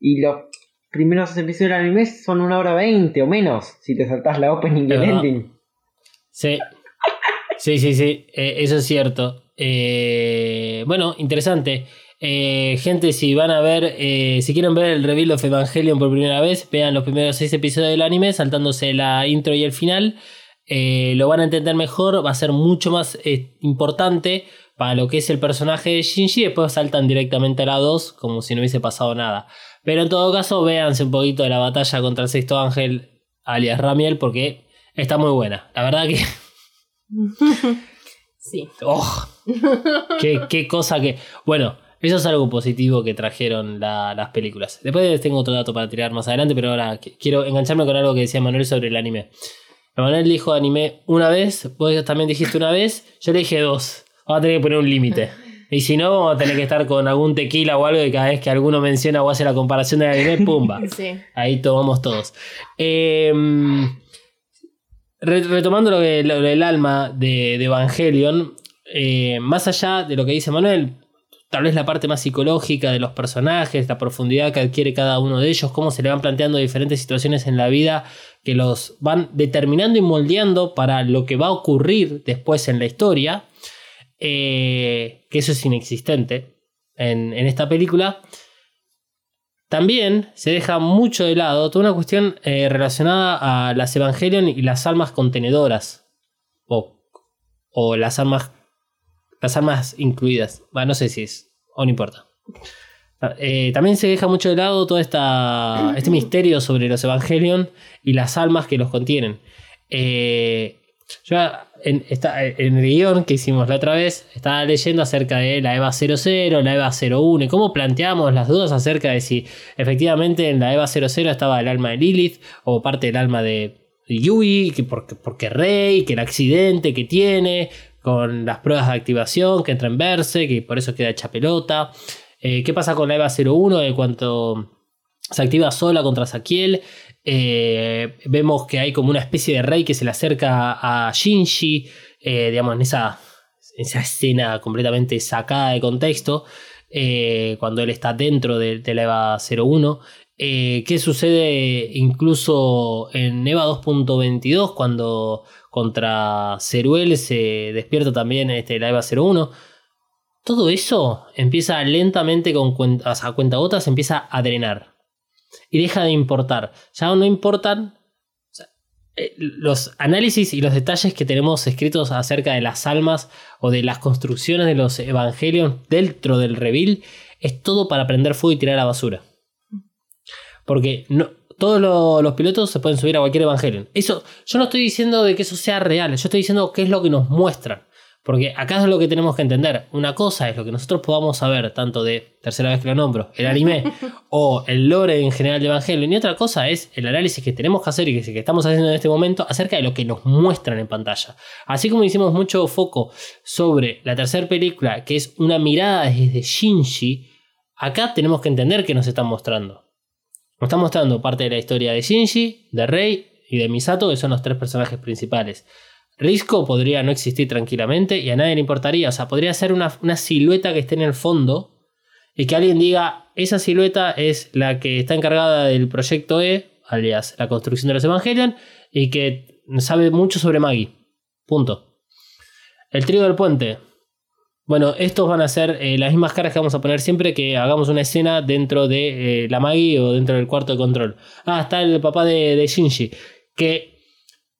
Y los primeros episodios del anime son una hora veinte o menos. Si te saltás la opening y el verdad. ending. Sí, sí, sí, sí, eh, eso es cierto. Eh, bueno, interesante. Eh, gente, si van a ver, eh, si quieren ver el reveal of Evangelion por primera vez, vean los primeros seis episodios del anime, saltándose la intro y el final. Lo van a entender mejor, va a ser mucho más importante para lo que es el personaje de Shinji. Después saltan directamente a la 2, como si no hubiese pasado nada. Pero en todo caso, véanse un poquito de la batalla contra el sexto ángel, alias Ramiel, porque está muy buena. La verdad que. Sí. ¡Oh! qué, qué cosa que. Bueno, eso es algo positivo que trajeron la- las películas. Después tengo otro dato para tirar más adelante, pero ahora qu- quiero engancharme con algo que decía Manuel sobre el anime. Manuel dijo anime una vez, vos también dijiste una vez, yo le dije dos. Vamos a tener que poner un límite. Y si no, vamos a tener que estar con algún tequila o algo que cada vez que alguno menciona o hace la comparación del anime, ¡pumba! Sí. Ahí tomamos todos. Eh, re- retomando lo, que, lo del alma de, de Evangelion, eh, más allá de lo que dice Manuel, tal vez la parte más psicológica de los personajes, la profundidad que adquiere cada uno de ellos, cómo se le van planteando diferentes situaciones en la vida que los van determinando y moldeando para lo que va a ocurrir después en la historia, eh, que eso es inexistente en, en esta película. también se deja mucho de lado toda una cuestión eh, relacionada a las Evangelion y las almas contenedoras. O, o las almas. Las almas incluidas. Bueno, no sé si es. O no importa. Eh, también se deja mucho de lado todo esta, este misterio sobre los Evangelion y las almas que los contienen. Eh, yo en, en el guion que hicimos la otra vez estaba leyendo acerca de la EVA 00, la EVA 01 y cómo planteamos las dudas acerca de si efectivamente en la EVA 00 estaba el alma de Lilith o parte del alma de Yui, que porque, porque Rey, que el accidente que tiene con las pruebas de activación que entra en verse, que por eso queda hecha pelota. Eh, ¿Qué pasa con la EVA 01 de cuanto se activa sola contra Saquiel? Eh, vemos que hay como una especie de rey que se le acerca a Shinji, eh, digamos, en esa, esa escena completamente sacada de contexto, cuando él está dentro de, de la EVA 01. Eh, ¿Qué sucede incluso en EVA 2.22 cuando contra Ceruel se despierta también este, la EVA 01? Todo eso empieza lentamente con cuenta, o sea, a cuentagotas, empieza a drenar y deja de importar. Ya no importan eh, los análisis y los detalles que tenemos escritos acerca de las almas o de las construcciones de los evangelios dentro del reveal. Es todo para prender fuego y tirar a la basura. Porque no, todos lo- los pilotos se pueden subir a cualquier evangelio. Eso, yo no estoy diciendo de que eso sea real, yo estoy diciendo qué es lo que nos muestran. Porque acá es lo que tenemos que entender. Una cosa es lo que nosotros podamos saber, tanto de, tercera vez que lo nombro, el anime o el lore en general de Evangelion. Y otra cosa es el análisis que tenemos que hacer y que, que estamos haciendo en este momento acerca de lo que nos muestran en pantalla. Así como hicimos mucho foco sobre la tercera película, que es una mirada desde Shinji, acá tenemos que entender qué nos están mostrando. Nos están mostrando parte de la historia de Shinji, de Rei y de Misato, que son los tres personajes principales. Risco podría no existir tranquilamente y a nadie le importaría. O sea, podría ser una, una silueta que esté en el fondo y que alguien diga, esa silueta es la que está encargada del proyecto E, alias la construcción de los Evangelion, y que sabe mucho sobre Maggie. Punto. El trío del puente. Bueno, estos van a ser eh, las mismas caras que vamos a poner siempre que hagamos una escena dentro de eh, la Maggie o dentro del cuarto de control. Ah, está el papá de, de Shinji. Que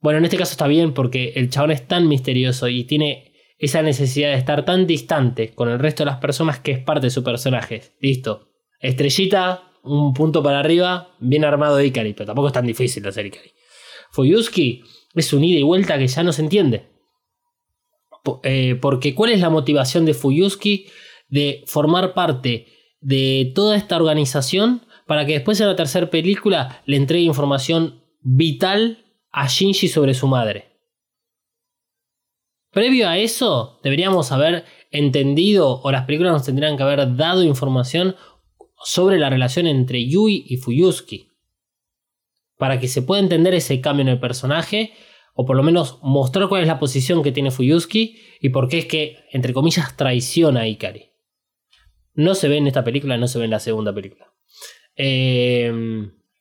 bueno, en este caso está bien porque el chabón es tan misterioso y tiene esa necesidad de estar tan distante con el resto de las personas que es parte de su personaje. Listo. Estrellita, un punto para arriba, bien armado de Ikari, pero tampoco es tan difícil hacer Ikari. Fuyuski es un ida y vuelta que ya no se entiende. Eh, porque ¿cuál es la motivación de Fuyuski de formar parte de toda esta organización para que después en la tercera película le entregue información vital a Shinji sobre su madre. Previo a eso, deberíamos haber entendido o las películas nos tendrían que haber dado información sobre la relación entre Yui y Fuyuski. Para que se pueda entender ese cambio en el personaje, o por lo menos mostrar cuál es la posición que tiene Fuyuski y por qué es que, entre comillas, traiciona a Ikari. No se ve en esta película, no se ve en la segunda película. Eh,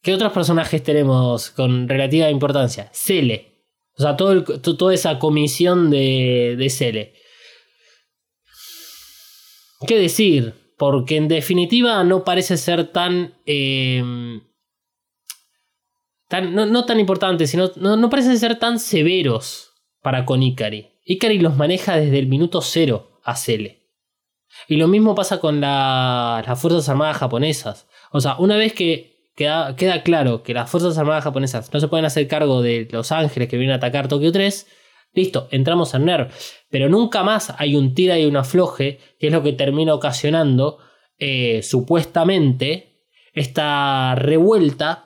¿Qué otros personajes tenemos con relativa importancia? Cele. O sea, todo toda esa comisión de, de Cele. ¿Qué decir? Porque en definitiva no parece ser tan. eh, no, tan importante, sino. No, no parecen ser tan severos para con Ikari. Ikari los maneja desde el minuto cero a Cele. Y lo mismo pasa con la- las Fuerzas Armadas japonesas. O sea, una vez que queda, queda claro que las Fuerzas Armadas japonesas no se pueden hacer cargo de Los Ángeles que vienen a atacar Tokio 3, listo, entramos en NERV. Pero nunca más hay un tira y un afloje, que es lo que termina ocasionando, eh, supuestamente, esta revuelta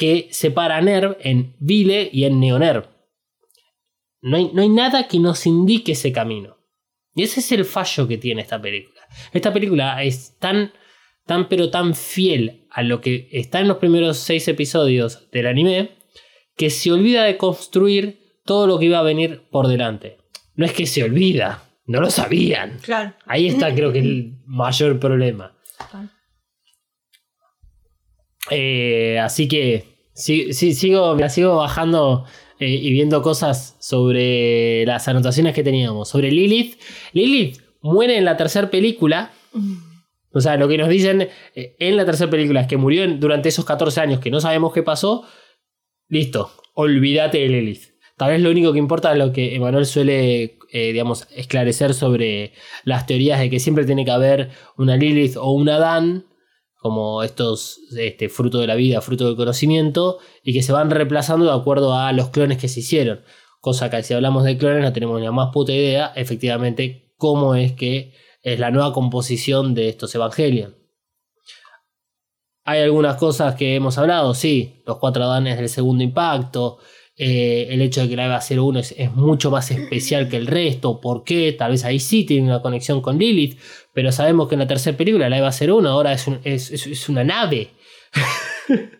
que separa a NERV en Vile y en Neonerv. No hay, no hay nada que nos indique ese camino. Y ese es el fallo que tiene esta película. Esta película es tan, tan pero tan fiel a lo que está en los primeros seis episodios del anime que se olvida de construir todo lo que iba a venir por delante. No es que se olvida, no lo sabían. Claro. Ahí está creo que el mayor problema. Eh, así que sí, sí, sigo, me la sigo bajando eh, y viendo cosas sobre las anotaciones que teníamos. Sobre Lilith. Lilith muere en la tercera película O sea, lo que nos dicen eh, en la tercera película es que murió en- durante esos 14 años que no sabemos qué pasó. Listo, olvídate de Lilith. Tal vez lo único que importa es lo que Emanuel suele, eh, digamos, esclarecer sobre las teorías de que siempre tiene que haber una Lilith o un Adán, como estos este, fruto de la vida, fruto del conocimiento, y que se van reemplazando de acuerdo a los clones que se hicieron. Cosa que si hablamos de clones no tenemos ni la más puta idea, efectivamente, cómo es que es la nueva composición de estos Evangelion. Hay algunas cosas que hemos hablado, sí, los cuatro Adanes del segundo impacto, eh, el hecho de que la EVA 01 es, es mucho más especial que el resto, ¿por qué? Tal vez ahí sí tiene una conexión con Lilith, pero sabemos que en la tercera película la EVA 01 ahora es, es- es- una nave.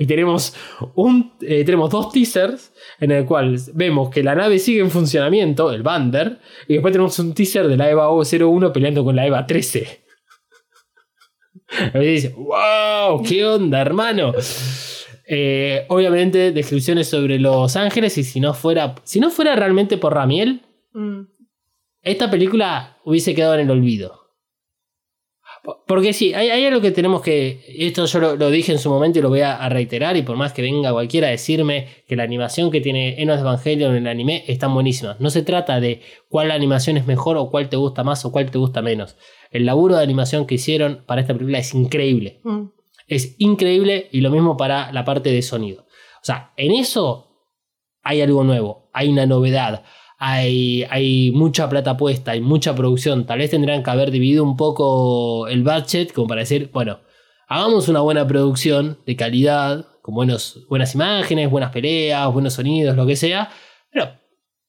y tenemos, un, eh, tenemos dos teasers en el cual vemos que la nave sigue en funcionamiento, el Bander, y después tenemos un teaser de la EVA 01 peleando con la EVA 13. Y dice, wow, ¿qué onda, hermano? Eh, obviamente, descripciones sobre los ángeles, y si no fuera, si no fuera realmente por Ramiel, Mm. esta película hubiese quedado en el olvido. Po- Porque sí, hay, hay algo que tenemos que. Esto yo lo, lo dije en su momento y lo voy a, a reiterar. Y por más que venga cualquiera a decirme que la animación que tiene Enos Evangelion en el anime es tan buenísima. No se trata de cuál animación es mejor o cuál te gusta más o cuál te gusta menos. El laburo de animación que hicieron para esta película es increíble. Mm. Es increíble y lo mismo para la parte de sonido. O sea, en eso hay algo nuevo, hay una novedad, hay, hay mucha plata puesta, hay mucha producción. Tal vez tendrán que haber dividido un poco el budget como para decir, bueno, hagamos una buena producción de calidad, con buenos, buenas imágenes, buenas peleas, buenos sonidos, lo que sea. Pero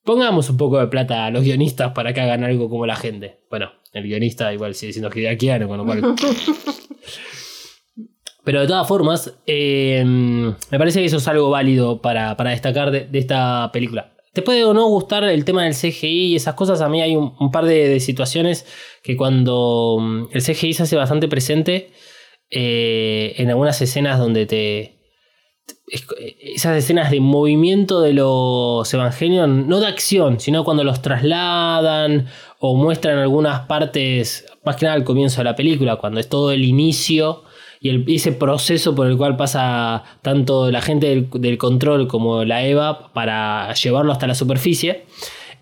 pongamos un poco de plata a los guionistas para que hagan algo como la gente. Bueno, el guionista igual sigue siendo Hideaki Anno, con lo cual pero de todas formas, eh, me parece que eso es algo válido para, para destacar de, esta película. Te puede o no gustar el tema del CGI y esas cosas. A mí hay un, par de, situaciones que cuando mm, el CGI se hace bastante presente eh, en algunas escenas donde te... es- Esas escenas de movimiento de los Evangelion, no de acción, sino cuando los trasladan o muestran algunas partes, más que nada al comienzo de la película, cuando es todo el inicio y ese proceso por el cual pasa tanto la gente del, control como la EVA para llevarlo hasta la superficie,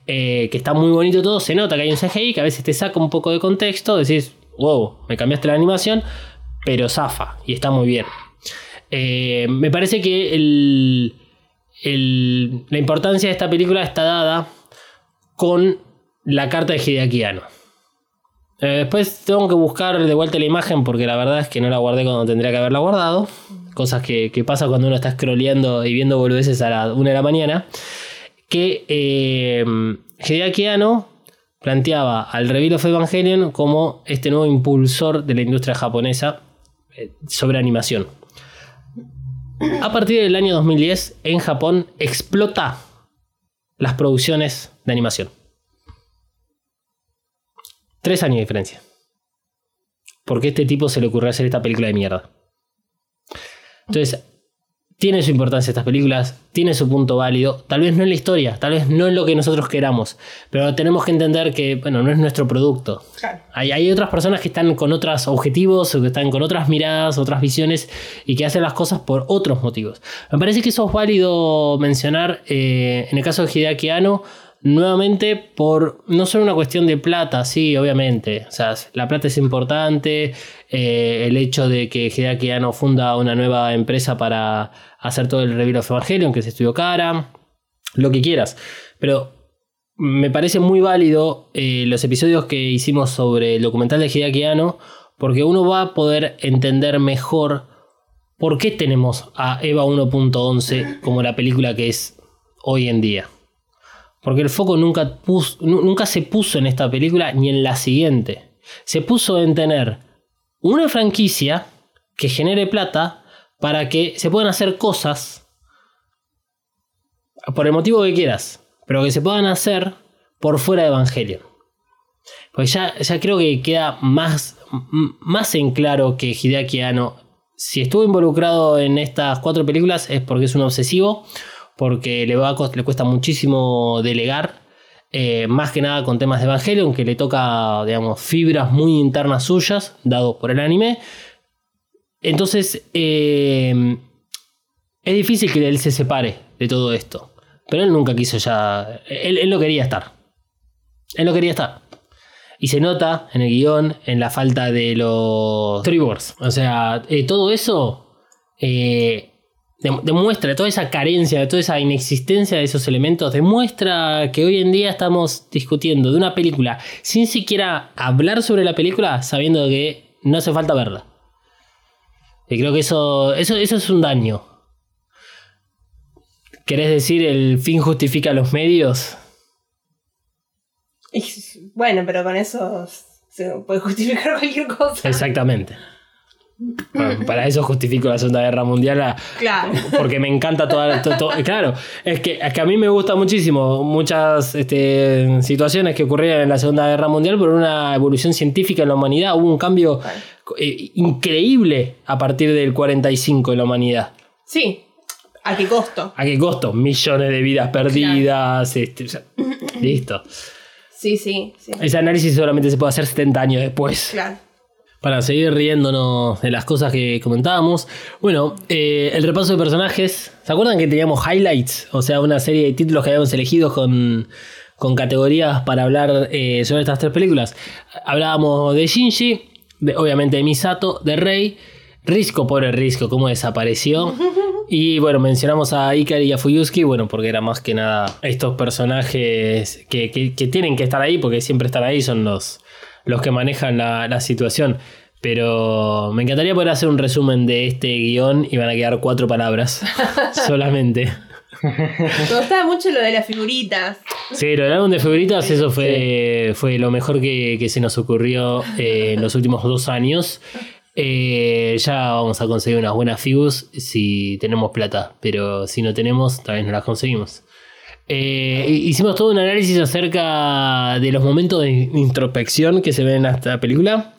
eh, que está muy bonito todo, se nota que hay un CGI que a veces te saca un poco de contexto, decís, wow, me cambiaste la animación, pero zafa y está muy bien. Eh, me parece que la importancia de esta película está dada con la carta de Hideaki. Eh, después tengo que buscar de vuelta la imagen porque la verdad es que no la guardé cuando tendría que haberla guardado. Cosas que, que pasa cuando uno está scrolleando y viendo boludeces a la 1 de la mañana. Que eh, Hideaki Anno planteaba al Reveal of Evangelion como este nuevo impulsor de la industria japonesa eh, sobre animación. A partir del año 2010, en Japón explota las producciones de animación. Tres años de diferencia. Porque a este tipo se le ocurrió hacer esta película de mierda. Entonces, tiene su importancia estas películas, tiene su punto válido. Tal vez no en la historia, tal vez no en lo que nosotros queramos. Pero tenemos que entender que, bueno, no es nuestro producto. Claro. Hay, hay otras personas que están con otros objetivos o que están con otras miradas, otras visiones y que hacen las cosas por otros motivos. Me parece que eso es válido mencionar eh, en el caso de Hideaki Anno, nuevamente por no solo una cuestión de plata, sí, obviamente. O sea, la plata es importante, eh, el hecho de que Hideaki Anno funda una nueva empresa para hacer todo el Reveal of Evangelion, que es Estudio Cara, lo que quieras. Pero me parece muy válido eh, los episodios que hicimos sobre el documental de Hideaki Anno, porque uno va a poder entender mejor por qué tenemos a Eva 1.11 como la película que es hoy en día. Porque el foco nunca, nunca se puso en esta película ni en la siguiente. Se puso en tener una franquicia que genere plata para que se puedan hacer cosas por el motivo que quieras, pero que se puedan hacer por fuera de Evangelion. Pues ya, ya creo que queda más, más en claro que Hideaki Anno, si estuvo involucrado en estas cuatro películas, es porque es un obsesivo, porque le, le cuesta muchísimo delegar eh, más que nada con temas de Evangelion, que le toca, digamos, fibras muy internas suyas, dado por el anime. Entonces, eh, es difícil que él se separe de todo esto. Pero él nunca quiso ya. Él, él no quería estar. Él no quería estar. Y se nota en el guion, en la falta de los storyboards. O sea, eh, todo eso demuestra, toda esa carencia, toda esa inexistencia de esos elementos, demuestra que hoy en día estamos discutiendo de una película sin siquiera hablar sobre la película, sabiendo que no hace falta verla. Y creo que eso, eso, eso es un daño. ¿Querés decir el fin justifica los medios? Bueno, pero con eso se puede justificar cualquier cosa. Exactamente. Para eso justifico la Segunda Guerra Mundial, a- Claro. porque me encanta toda... to- to- claro, es que, es que a mí me gusta muchísimo muchas este, situaciones que ocurrieron en la Segunda Guerra Mundial por una evolución científica en la humanidad. Hubo un cambio eh, increíble a partir del 45 en la humanidad. Sí. ¿A qué costo? ¿A qué costo? Millones de vidas perdidas. este, o sea, listo. Sí, sí, sí. Ese análisis solamente se puede hacer 70 años después. Claro. Para seguir riéndonos de las cosas que comentábamos. Bueno, eh, el repaso de personajes. ¿Se acuerdan que teníamos highlights? O sea, una serie de títulos que habíamos elegido con, con categorías para hablar eh, sobre estas tres películas. Hablábamos de Shinji, de- obviamente de Misato, de Rei. Risco, pobre Risco, cómo desapareció. Y bueno, mencionamos a Ikari y a Fuyuski, bueno, porque era más que nada estos personajes que, que- que tienen que estar ahí, porque siempre están ahí, son los, los que manejan la, la situación. Pero me encantaría poder hacer un resumen de este guion y van a quedar cuatro palabras solamente. Me gustaba mucho lo de las figuritas. Sí, lo del álbum de figuritas, eso fue, fue lo mejor que, que se nos ocurrió eh, en los últimos dos años. Eh, ya vamos a conseguir unas buenas figus si tenemos plata, pero si no tenemos, tal vez no las conseguimos. Eh, hicimos todo un análisis acerca de los momentos de introspección que se ven en esta película,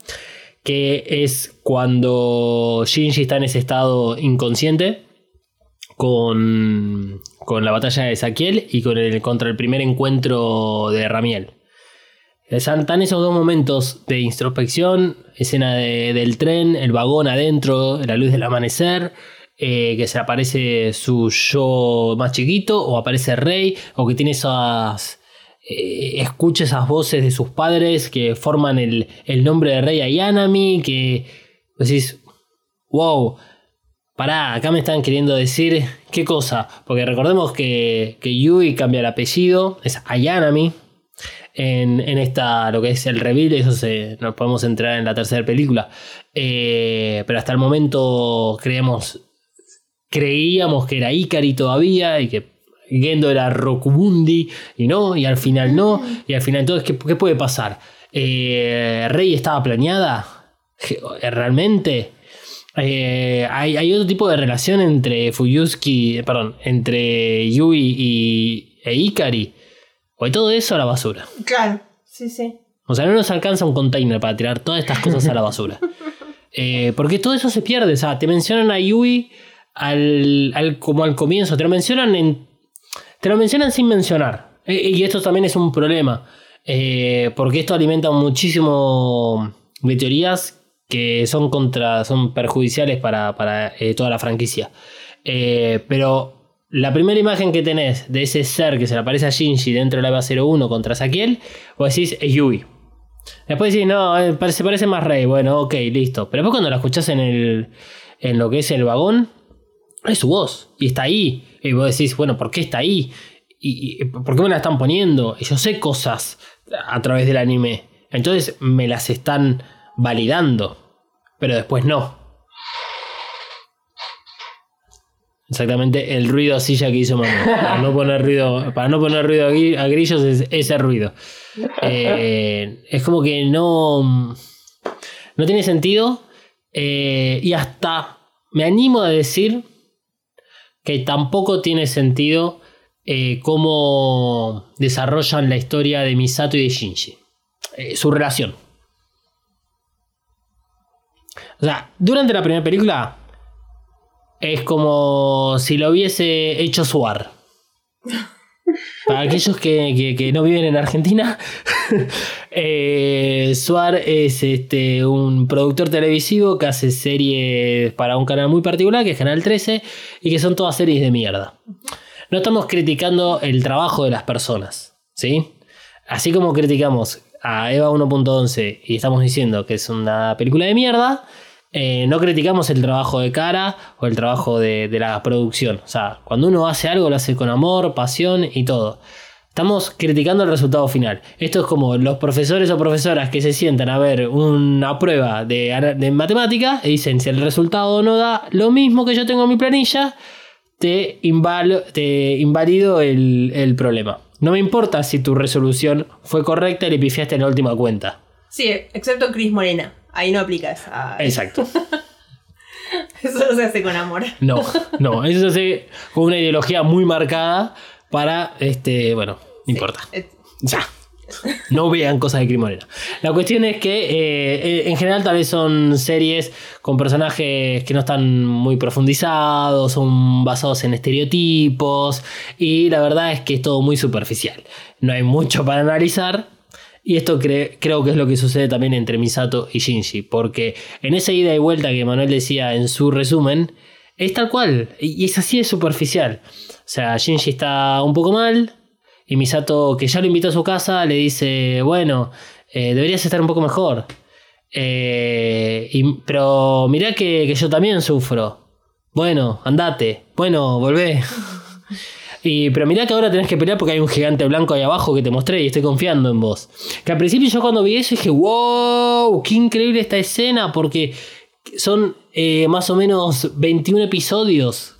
que es cuando Shinji está en ese estado inconsciente con, con la batalla de Saquiel y con el, contra el primer encuentro de Ramiel. Están esos dos momentos de introspección, escena de- del tren, el vagón adentro, la luz del amanecer, eh, que se aparece su yo más chiquito, o aparece Rey, o que tiene esas... eh, escucha esas voces de sus padres que forman el, el nombre de Rey Ayanami, que decís, wow, Pará, acá me están queriendo decir qué cosa. Porque recordemos que, que Yui cambia el apellido, es Ayanami. En, en esta, lo que es el reveal, eso se, nos podemos entrar en la tercera película. Eh, pero hasta el momento creemos, creíamos que era Ikari todavía y que Gendo era Rokubundi y no, y al final no. Y al final entonces, ¿qué, qué puede pasar? Eh, ¿Rey estaba planeada? ¿Realmente? Eh, hay, hay otro tipo de relación entre Fuyuski, perdón, entre Yui y, e Ikari. O todo eso a la basura. Claro. Sí, sí. O sea, no nos alcanza un container para tirar todas estas cosas a la basura. Eh, porque todo eso se pierde. O sea, te mencionan a Yui al, al- como al comienzo. Te lo mencionan en. Te lo mencionan sin mencionar. Eh, y esto también es un problema. Eh, porque esto alimenta muchísimo de teorías que son contra. son perjudiciales para, para, eh, toda la franquicia. Eh, pero la primera imagen que tenés de ese ser que se le aparece a Shinji dentro de la EVA 01 contra Sakiel, vos decís es Yui. Después decís, no, parece, parece más Rey. Bueno, ok, listo. Pero después cuando la escuchás en, el, en lo que es el vagón, es su voz. Y está ahí. Y vos decís, bueno, ¿por qué está ahí? ¿Y, y por qué me la están poniendo? Y yo sé cosas a través del anime. Entonces me las están validando. Pero después no. Exactamente el ruido silla que hizo Manu. Para no poner ruido, para no poner ruido a grillos es ese ruido. Eh, es como que no. No tiene sentido. eh, y hasta me animo a decir que tampoco tiene sentido eh, cómo desarrollan la historia de Misato y de Shinji. Eh, su relación. O sea, durante la primera película es como si lo hubiese hecho Suar. Para aquellos que, que- que no viven en Argentina, eh, Suar es este, un productor televisivo que hace series para un canal muy particular, que es Canal 13, y que son todas series de mierda. No estamos criticando el trabajo de las personas, ¿sí? Así como criticamos a Eva 1.11 y estamos diciendo que es una película de mierda, eh, no criticamos el trabajo de cara o el trabajo de, la producción. O sea, cuando uno hace algo lo hace con amor, pasión y todo. Estamos criticando el resultado final. Esto es como los profesores o profesoras que se sientan a ver una prueba de, ana- de matemática y dicen si el resultado no da lo mismo que yo tengo en mi planilla, te invalido el, el problema. No me importa si tu resolución fue correcta y le pifiaste en la última cuenta. Sí, excepto Cris Morena. Ahí no aplica esa. Exacto. Eso no se hace con amor. No, no, eso se hace con una ideología muy marcada para, este, bueno, no importa. Eh, Ya. No vean cosas de criminalidad. La cuestión es que eh, en general tal vez son series con personajes que no están muy profundizados, son basados en estereotipos y la verdad es que es todo muy superficial. No hay mucho para analizar y esto cre- creo que es lo que sucede también entre Misato y Shinji, porque en esa ida y vuelta que Manuel decía en su resumen, es tal cual y es así de superficial. O sea, Shinji está un poco mal, y Misato, que ya lo invitó a su casa, le dice, bueno, eh, deberías estar un poco mejor. Eh, pero mirá que, que yo también sufro. Bueno, andate. Bueno, volvé. Y, pero mirá que ahora tenés que pelear porque hay un gigante blanco ahí abajo que te mostré y estoy confiando en vos. Que al principio yo cuando vi eso dije, wow, qué increíble esta escena porque son eh, más o menos 21 episodios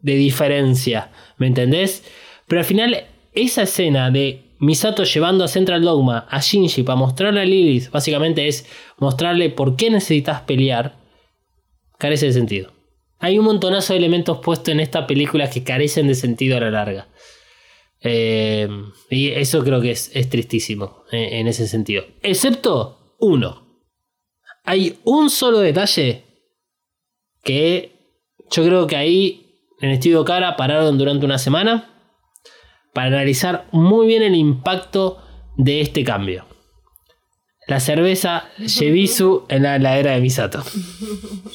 de diferencia, ¿me entendés? Pero al final esa escena de Misato llevando a Central Dogma a Shinji para mostrarle a Lilith, básicamente es mostrarle por qué necesitas pelear, carece de sentido. Hay un montonazo de elementos puestos en esta película que carecen de sentido a la larga. Eh, y eso creo que es, tristísimo eh, en ese sentido. Excepto uno. Hay un solo detalle que yo creo que ahí en Estudio Cara pararon durante una semana para analizar muy bien el impacto de este cambio. La cerveza Yebisu en la heladera de Misato.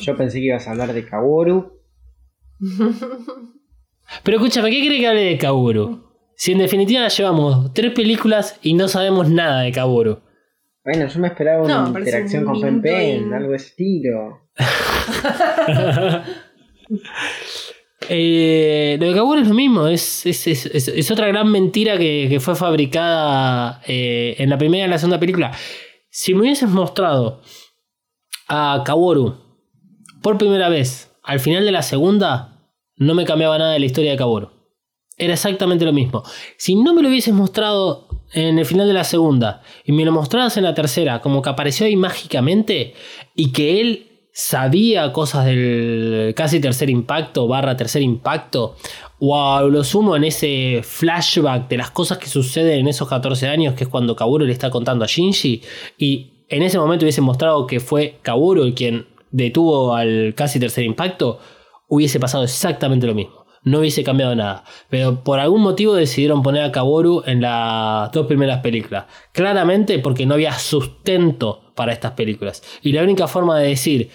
Yo pensé que ibas a hablar de Kaworu. Pero escúchame, ¿qué cree que hable de Kaburu? Si en definitiva llevamos tres películas y no sabemos nada de Kaburu. Bueno, yo me esperaba una interacción un con Pen Pen, algo de estilo. Eh, lo de Kaburu es lo mismo, es, es, es- es- es otra gran mentira que, que fue fabricada eh, en la primera y en la segunda película. Si me hubieses mostrado a Kaworu por primera vez al final de la segunda, no me cambiaba nada de la historia de Kaworu. Era exactamente lo mismo. Si no me lo hubieses mostrado en el final de la segunda y me lo mostrabas en la tercera, como que apareció ahí mágicamente y que él sabía cosas del casi tercer impacto, barra tercer impacto, o a lo sumo en ese flashback de las cosas que suceden en esos 14 años, que es cuando Kaburo le está contando a Shinji, y en ese momento hubiese mostrado que fue Kaburo quien detuvo al casi tercer impacto, hubiese pasado exactamente lo mismo. No hubiese cambiado nada. Pero por algún motivo decidieron poner a Kaworu en las dos primeras películas. Claramente porque no había sustento para estas películas. Y la única forma de decir,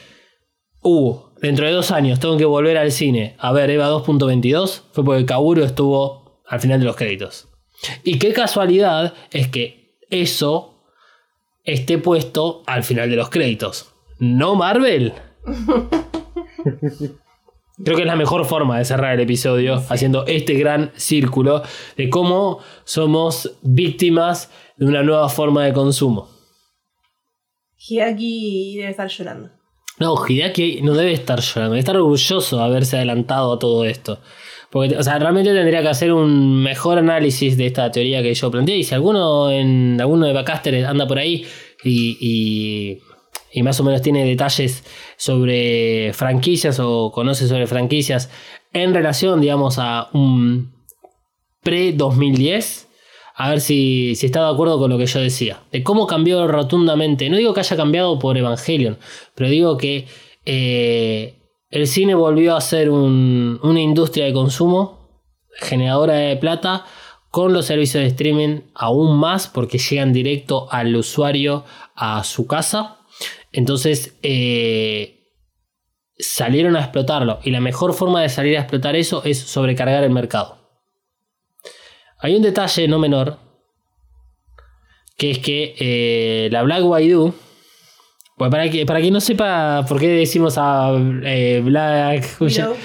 uh, dentro de dos años tengo que volver al cine a ver Eva 2.22 fue porque Kaworu estuvo al final de los créditos. Y qué casualidad es que eso esté puesto al final de los créditos. ¿No Marvel? Creo que es la mejor forma de cerrar el episodio, haciendo este gran círculo de cómo somos víctimas de una nueva forma de consumo. Hideaki debe estar llorando. No, Hideaki no debe estar llorando, debe estar orgulloso de haberse adelantado a todo esto. Porque, o sea, realmente tendría que hacer un mejor análisis de esta teoría que yo planteé. Y si alguno en alguno de Bacaster anda por ahí y, y, y más o menos tiene detalles sobre franquicias o conoce sobre franquicias en relación, digamos, a un pre-2010, a ver si, si está de acuerdo con lo que yo decía. De cómo cambió rotundamente. No digo que haya cambiado por Evangelion, pero digo que eh, el cine volvió a ser un- una industria de consumo, generadora de plata, con los servicios de streaming aún más porque llegan directo al usuario a su casa. Entonces eh, salieron a explotarlo y la mejor forma de salir a explotar eso es sobrecargar el mercado. Hay un detalle no menor que es que eh, la Black Widow pues para que para quien no sepa por qué decimos a eh, Black Widow.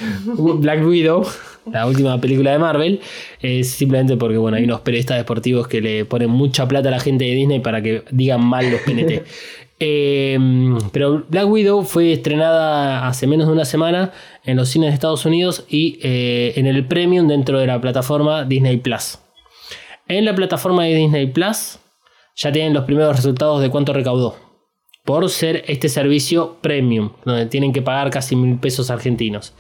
Black Widow, la última película de Marvel, es simplemente porque bueno, hay unos periodistas deportivos que le ponen mucha plata a la gente de Disney para que digan mal los PNT. Eh, pero Black Widow fue estrenada hace menos de una semana en los cines de Estados Unidos y eh, en el premium dentro de la plataforma Disney Plus. En la plataforma de Disney Plus ya tienen los primeros resultados de cuánto recaudó por ser este servicio premium, donde tienen que pagar casi mil pesos argentinos.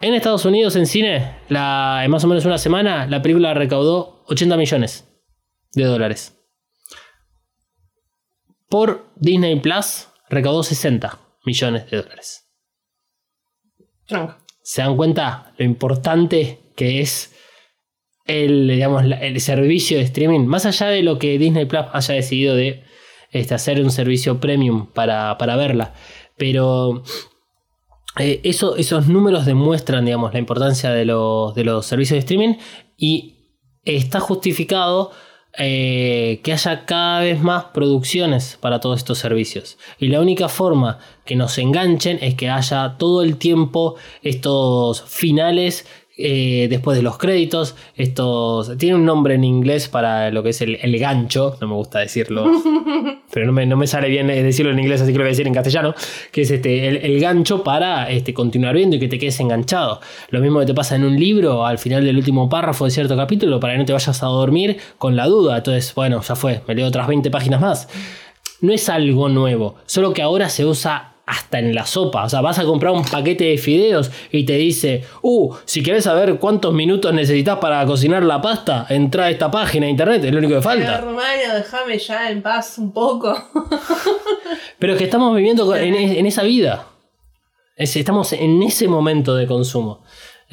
En Estados Unidos, en cine, la, en más o menos una semana, la película recaudó 80 millones de dólares. Por Disney Plus, recaudó 60 millones de dólares. ¿Se dan cuenta lo importante que es el, digamos, el servicio de streaming? Más allá de lo que Disney Plus haya decidido de este, hacer un servicio premium para, para verla. Pero eh, eso, esos números demuestran, digamos, la importancia de los, de los servicios de streaming y está justificado eh, que haya cada vez más producciones para todos estos servicios. Y la única forma que nos enganchen es que haya todo el tiempo estos finales eh, después de los créditos. Estos. Tiene un nombre en inglés para lo que es el, el gancho. No me gusta decirlo. pero no me, no me sale bien eh, decirlo en inglés, así que lo voy a decir en castellano. Que es este, el, el gancho para este, continuar viendo y que te quedes enganchado. Lo mismo que te pasa en un libro al final del último párrafo de cierto capítulo para que no te vayas a dormir con la duda. Entonces, bueno, ya fue, me leo otras 20 páginas más. No es algo nuevo, solo que ahora se usa hasta en la sopa. O sea, vas a comprar un paquete de fideos y te dice, uh, si querés saber cuántos minutos necesitas para cocinar la pasta, entra a esta página de internet, es lo único que falta. Pero, hermano, déjame ya en paz un poco. Pero es que estamos viviendo en, en esa vida. Es- estamos en ese momento de consumo.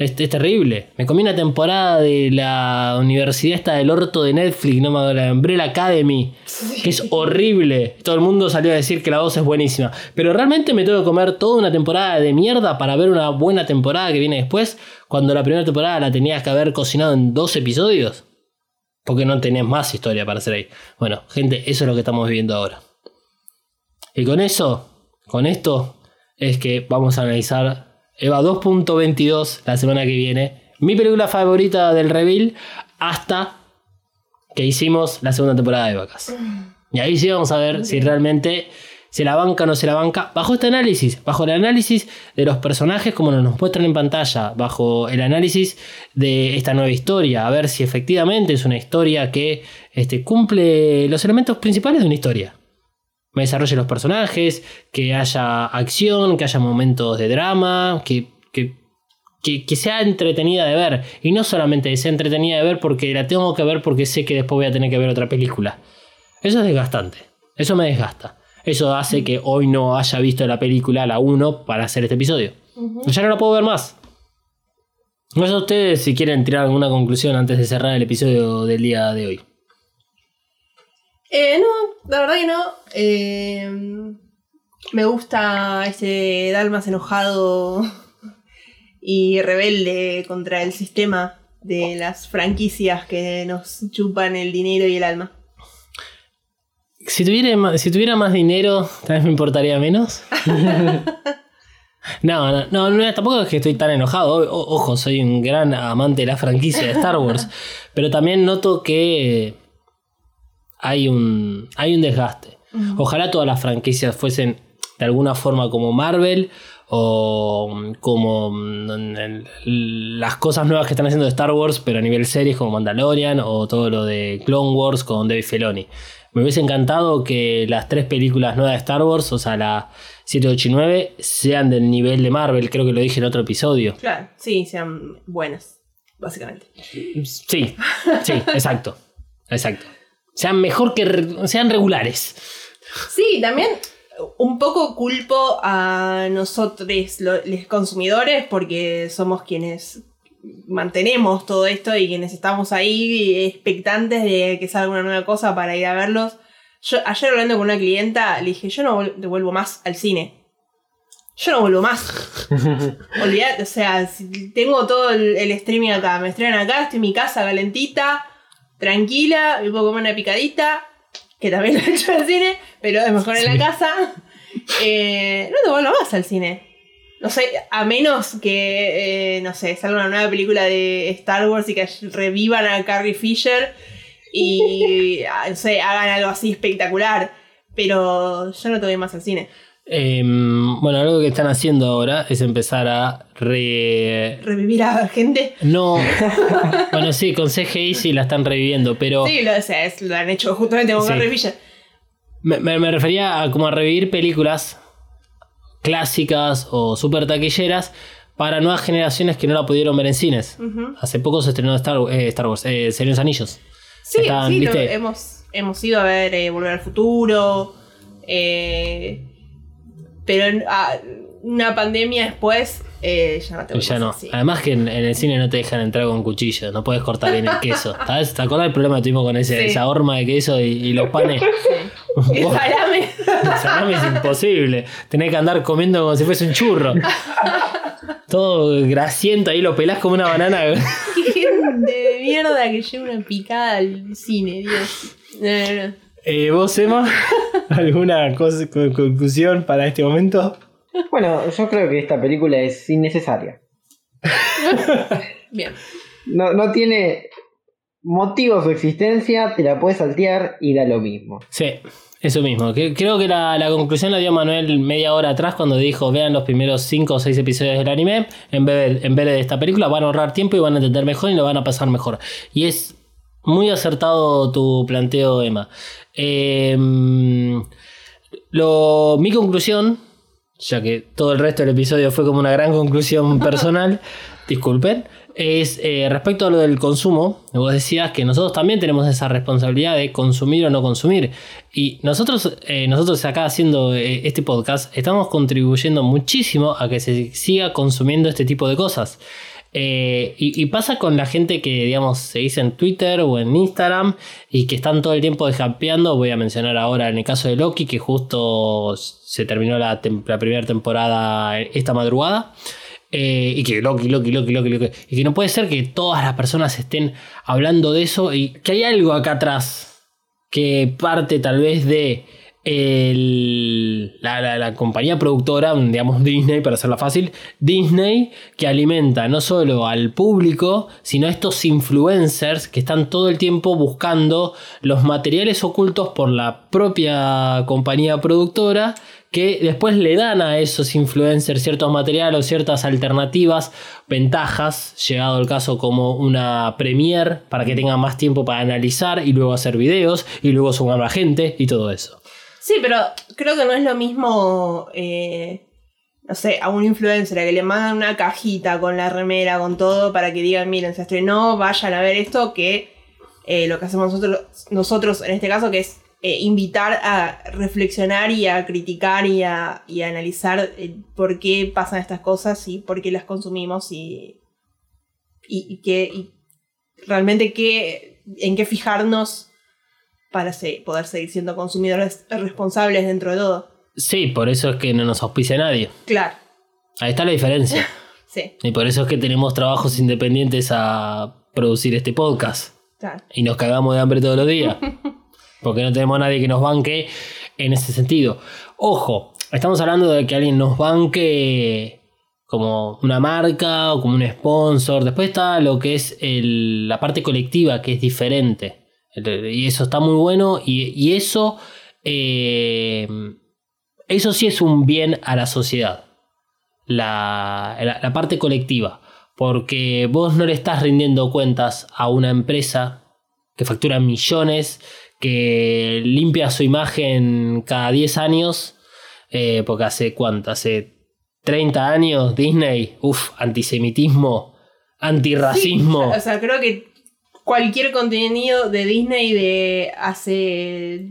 Es, es terrible. Me comí una temporada de la universidad esta del orto de Netflix, no me la Umbrella Academy, que es horrible. Todo el mundo salió a decir que la 2 es buenísima. Pero realmente me tengo que comer toda una temporada de mierda para ver una buena temporada que viene después, cuando la primera temporada la tenías que haber cocinado en dos episodios. Porque no tenés más historia para hacer ahí. Bueno, gente, eso es lo que estamos viviendo ahora. Y con eso, con esto, es que vamos a analizar Eva 2.22 la semana que viene. Mi película favorita del Reveal hasta que hicimos la segunda temporada de Vacas. Y ahí sí vamos a ver si realmente se la banca o no se la banca. Bajo este análisis, bajo el análisis de los personajes como nos muestran en pantalla, bajo el análisis de esta nueva historia, a ver si efectivamente es una historia que este, cumple los elementos principales de una historia me desarrolle los personajes, que haya acción, que haya momentos de drama, que, que, que- que sea entretenida de ver. Y no solamente sea entretenida de ver porque la tengo que ver porque sé que después voy a tener que ver otra película. Eso es desgastante. Eso me desgasta. Eso hace que hoy no haya visto la película, la 1, para hacer este episodio. Ya no la puedo ver más. No sé ustedes si quieren tirar alguna conclusión antes de cerrar el episodio del día de hoy. Eh, no, la verdad que no. Eh, me gusta ese Dalmas enojado y rebelde contra el sistema de las franquicias que nos chupan el dinero y el alma. Si tuviera, si tuviera más dinero, tal vez me importaría menos. no, no, no, no, tampoco es que estoy tan enojado. O- ojo, soy un gran amante de la franquicia de Star Wars. pero también noto que hay un, hay un desgaste. Ojalá todas las franquicias fuesen de alguna forma como Marvel o como mm, las cosas nuevas que están haciendo de Star Wars, pero a nivel series como Mandalorian o todo lo de Clone Wars con David Filoni. Me hubiese encantado que las tres películas nuevas de Star Wars, o sea, la 7, 8 y 9, sean del nivel de Marvel, creo que lo dije en otro episodio. Claro, sí, sean buenas, básicamente. Sí, sí, exacto. Exacto. Sean mejor que. sean regulares. Sí, también un poco culpo a nosotros, lo- los consumidores, porque somos quienes mantenemos todo esto y quienes estamos ahí expectantes de que salga una nueva cosa para ir a verlos. Yo ayer hablando con una clienta le dije, yo no devuelvo más al cine. Yo no vuelvo más. Olvidate, o sea, tengo todo el, el streaming acá, me estrenan acá, estoy en mi casa calentita, tranquila, me puedo comer una picadita, que también lo he hecho en el cine, pero es mejor en la casa. Eh, no te vuelvo más al cine. No sé, a menos que, eh, no sé, salga una nueva película de Star Wars y que revivan a Carrie Fisher y, ah, no sé, hagan algo así espectacular. Pero yo no te voy más al cine. Em, bueno, algo que están haciendo ahora es empezar a re... Revivir a gente. No. bueno, sí, con CGI sí la están reviviendo, pero Sí, lo, es- lo han hecho justamente con Sí. Fisher. me, me- me refería a como a revivir películas clásicas o super taquilleras para nuevas generaciones que no la pudieron ver en cines. Hace poco se estrenó Star, eh, Star Wars, eh, los Anillos. Sí, Están, sí, lo- hemos, hemos ido a ver eh, Volver al Futuro. eh, pero ah, una pandemia después eh, ya no te ya vuelves no. así. Además que en, en el cine no te dejan entrar con cuchillo, no puedes cortar bien el queso. ¿Sabes? ¿Te acuerdas del problema que tuvimos con ese, Sí. esa horma de queso y, y los panes? Sí. El salame. El salame es imposible. Tenés que andar comiendo como si fuese un churro. Todo grasiento ahí, lo pelás como una banana. Qué gente de mierda que lleva una picada al cine, Dios. No, no, no. Eh, ¿Vos, Emma? ¿Alguna cosa, conclusión para este momento? Bueno, yo creo que esta película es innecesaria. Bien. No, no tiene motivo su existencia, te la puedes saltear y da lo mismo. Sí, eso mismo. Creo que la, la conclusión la dio Manuel media hora atrás cuando dijo vean los primeros 5 o 6 episodios del anime en vez, de, en vez de esta película, van a ahorrar tiempo y van a entender mejor y lo van a pasar mejor. Y es muy acertado tu planteo, Emma. Eh, lo, mi conclusión, ya que todo el resto del episodio fue como una gran conclusión personal, disculpen, es eh, respecto a lo del consumo, vos decías que nosotros también tenemos esa responsabilidad de consumir o no consumir. Y nosotros, eh, nosotros acá haciendo eh, este podcast, estamos contribuyendo muchísimo a que se siga consumiendo este tipo de cosas. Eh, y, pasa con la gente que, digamos, se dice en Twitter o en Instagram y que están todo el tiempo descampeando. Voy a mencionar ahora en el caso de Loki, que justo se terminó la primera temporada esta madrugada. Eh, y que Loki, Loki, Loki, Loki, Loki. Y que no puede ser que todas las personas estén hablando de eso y que hay algo acá atrás que parte tal vez de el- la, la- la compañía productora, digamos Disney, para hacerla fácil, Disney, que alimenta no solo al público, sino a estos influencers que están todo el tiempo buscando los materiales ocultos por la propia compañía productora que después le dan a esos influencers ciertos materiales o ciertas alternativas, ventajas, llegado el caso como una premiere para que tengan más tiempo para analizar y luego hacer videos y luego sumar a gente y todo eso. Sí, pero creo que no es lo mismo, eh, no sé, a un influencer a que le mandan una cajita con la remera, con todo, para que digan, miren, se estrenó, vayan a ver esto, que eh, lo que hacemos nosotros, nosotros en este caso, que es eh, invitar a reflexionar y a criticar y a, y a analizar por qué pasan estas cosas y por qué las consumimos y, y, y realmente qué, en qué fijarnos para poder seguir siendo consumidores responsables dentro de todo. Sí, por eso es que no nos auspicia nadie. Claro, Ahí está la diferencia. sí, y por eso es que tenemos trabajos independientes a producir este podcast. claro. y nos cagamos de hambre todos los días. Porque no tenemos a nadie que nos banque en ese sentido. Ojo, estamos hablando de que alguien nos banque como una marca o como un sponsor. Después está lo que es el- la parte colectiva, que es diferente. Y eso está muy bueno. Y, y eso, eh, eso sí es un bien a la sociedad. La, la- la parte colectiva. Porque vos no le estás rindiendo cuentas a una empresa que factura millones, que limpia su imagen cada 10 años, eh, porque hace cuánto, hace 30 años Disney, uff, antisemitismo, antirracismo. O sea, creo que cualquier contenido de Disney de hace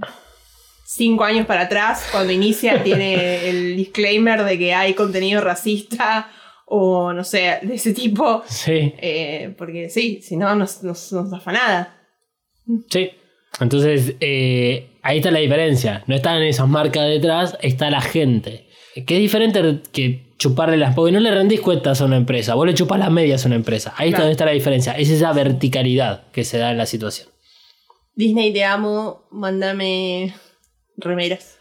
cinco años para atrás, cuando inicia, tiene el disclaimer de que hay contenido racista o no sé, de ese tipo. Sí, Eh, porque sí, si no, nos, nos, nos afanada. sí. Entonces, eh, ahí está la diferencia. No están esas marcas detrás, está la gente. Que es diferente que chuparle las... Porque no le rendís cuentas a una empresa, vos le chupas las medias a una empresa. Ahí está Claro. donde está la diferencia. Es esa verticalidad que se da en la situación. Disney, te amo, mándame remeras.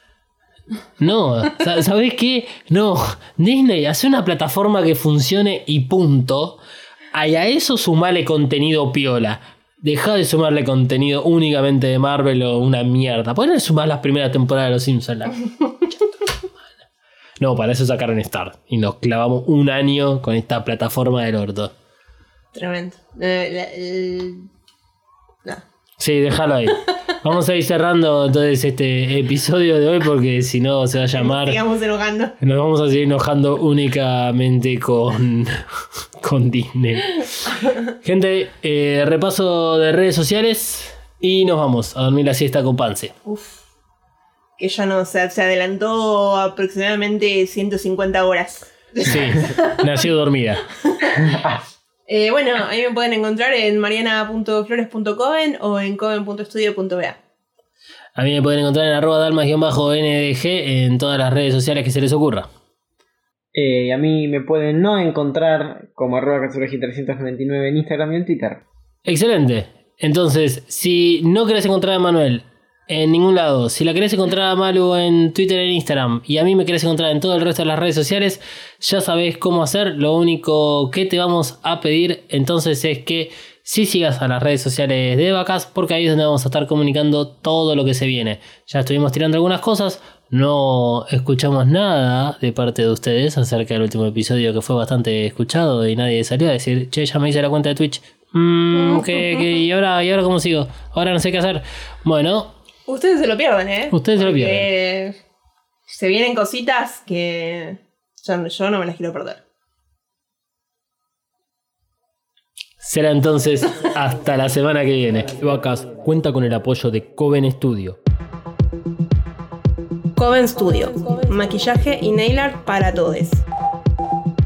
No, sa- ¿sabés qué? No, Disney, hace una plataforma que funcione y punto. Y a eso sumale contenido piola. Deja de sumarle contenido únicamente de Marvel o una mierda. ¿Por qué no sumar las primeras temporadas de Los Simpsons? La concha de tu hermana. No, para eso sacaron Star. Y nos clavamos un año con esta plataforma del orto. Tremendo. Eh, la-. Sí, déjalo ahí. Vamos a ir cerrando entonces este episodio de hoy porque si no se va a llamar... Sigamos enojando. Nos vamos a seguir enojando únicamente con, con Disney. Gente, eh, repaso de redes sociales y nos vamos a dormir la siesta con Pance. Uf. Que ya no, se, se adelantó aproximadamente 150 horas. Sí, nació dormida. Eh, bueno, ahí me pueden encontrar en mariana.flores.coven o en coven.studio.ba. A mí me pueden encontrar en arroba dalmas-ndg en todas las redes sociales que se les ocurra. Eh, a mí me pueden no encontrar como arroba katsuragi399 en Instagram y en Twitter. Excelente. Entonces, si no querés encontrar a Manuel en ningún lado, si la querés encontrar a Malu en Twitter e Instagram y a mí me querés encontrar en todo el resto de las redes sociales, ya sabés cómo hacer. Lo único que te vamos a pedir entonces es que si sigas a las redes sociales de Vacas, porque ahí es donde vamos a estar comunicando todo lo que se viene. Ya estuvimos tirando algunas cosas, no escuchamos nada de parte de ustedes acerca del último episodio que fue bastante escuchado y nadie salió a decir, che, ya me hice la cuenta de Twitch. Mm, ¿qué- qué? ¿Y, ahora, ¿Y ahora cómo sigo? Ahora no sé qué hacer. Bueno, Ustedes se lo pierden, ¿eh? Ustedes se lo Porque Se vienen cositas que yo, yo no me las quiero perder. será entonces hasta la semana que viene. Vacas cuenta con el apoyo de Coven Studio. Coven Studio. Maquillaje y nail art para todos.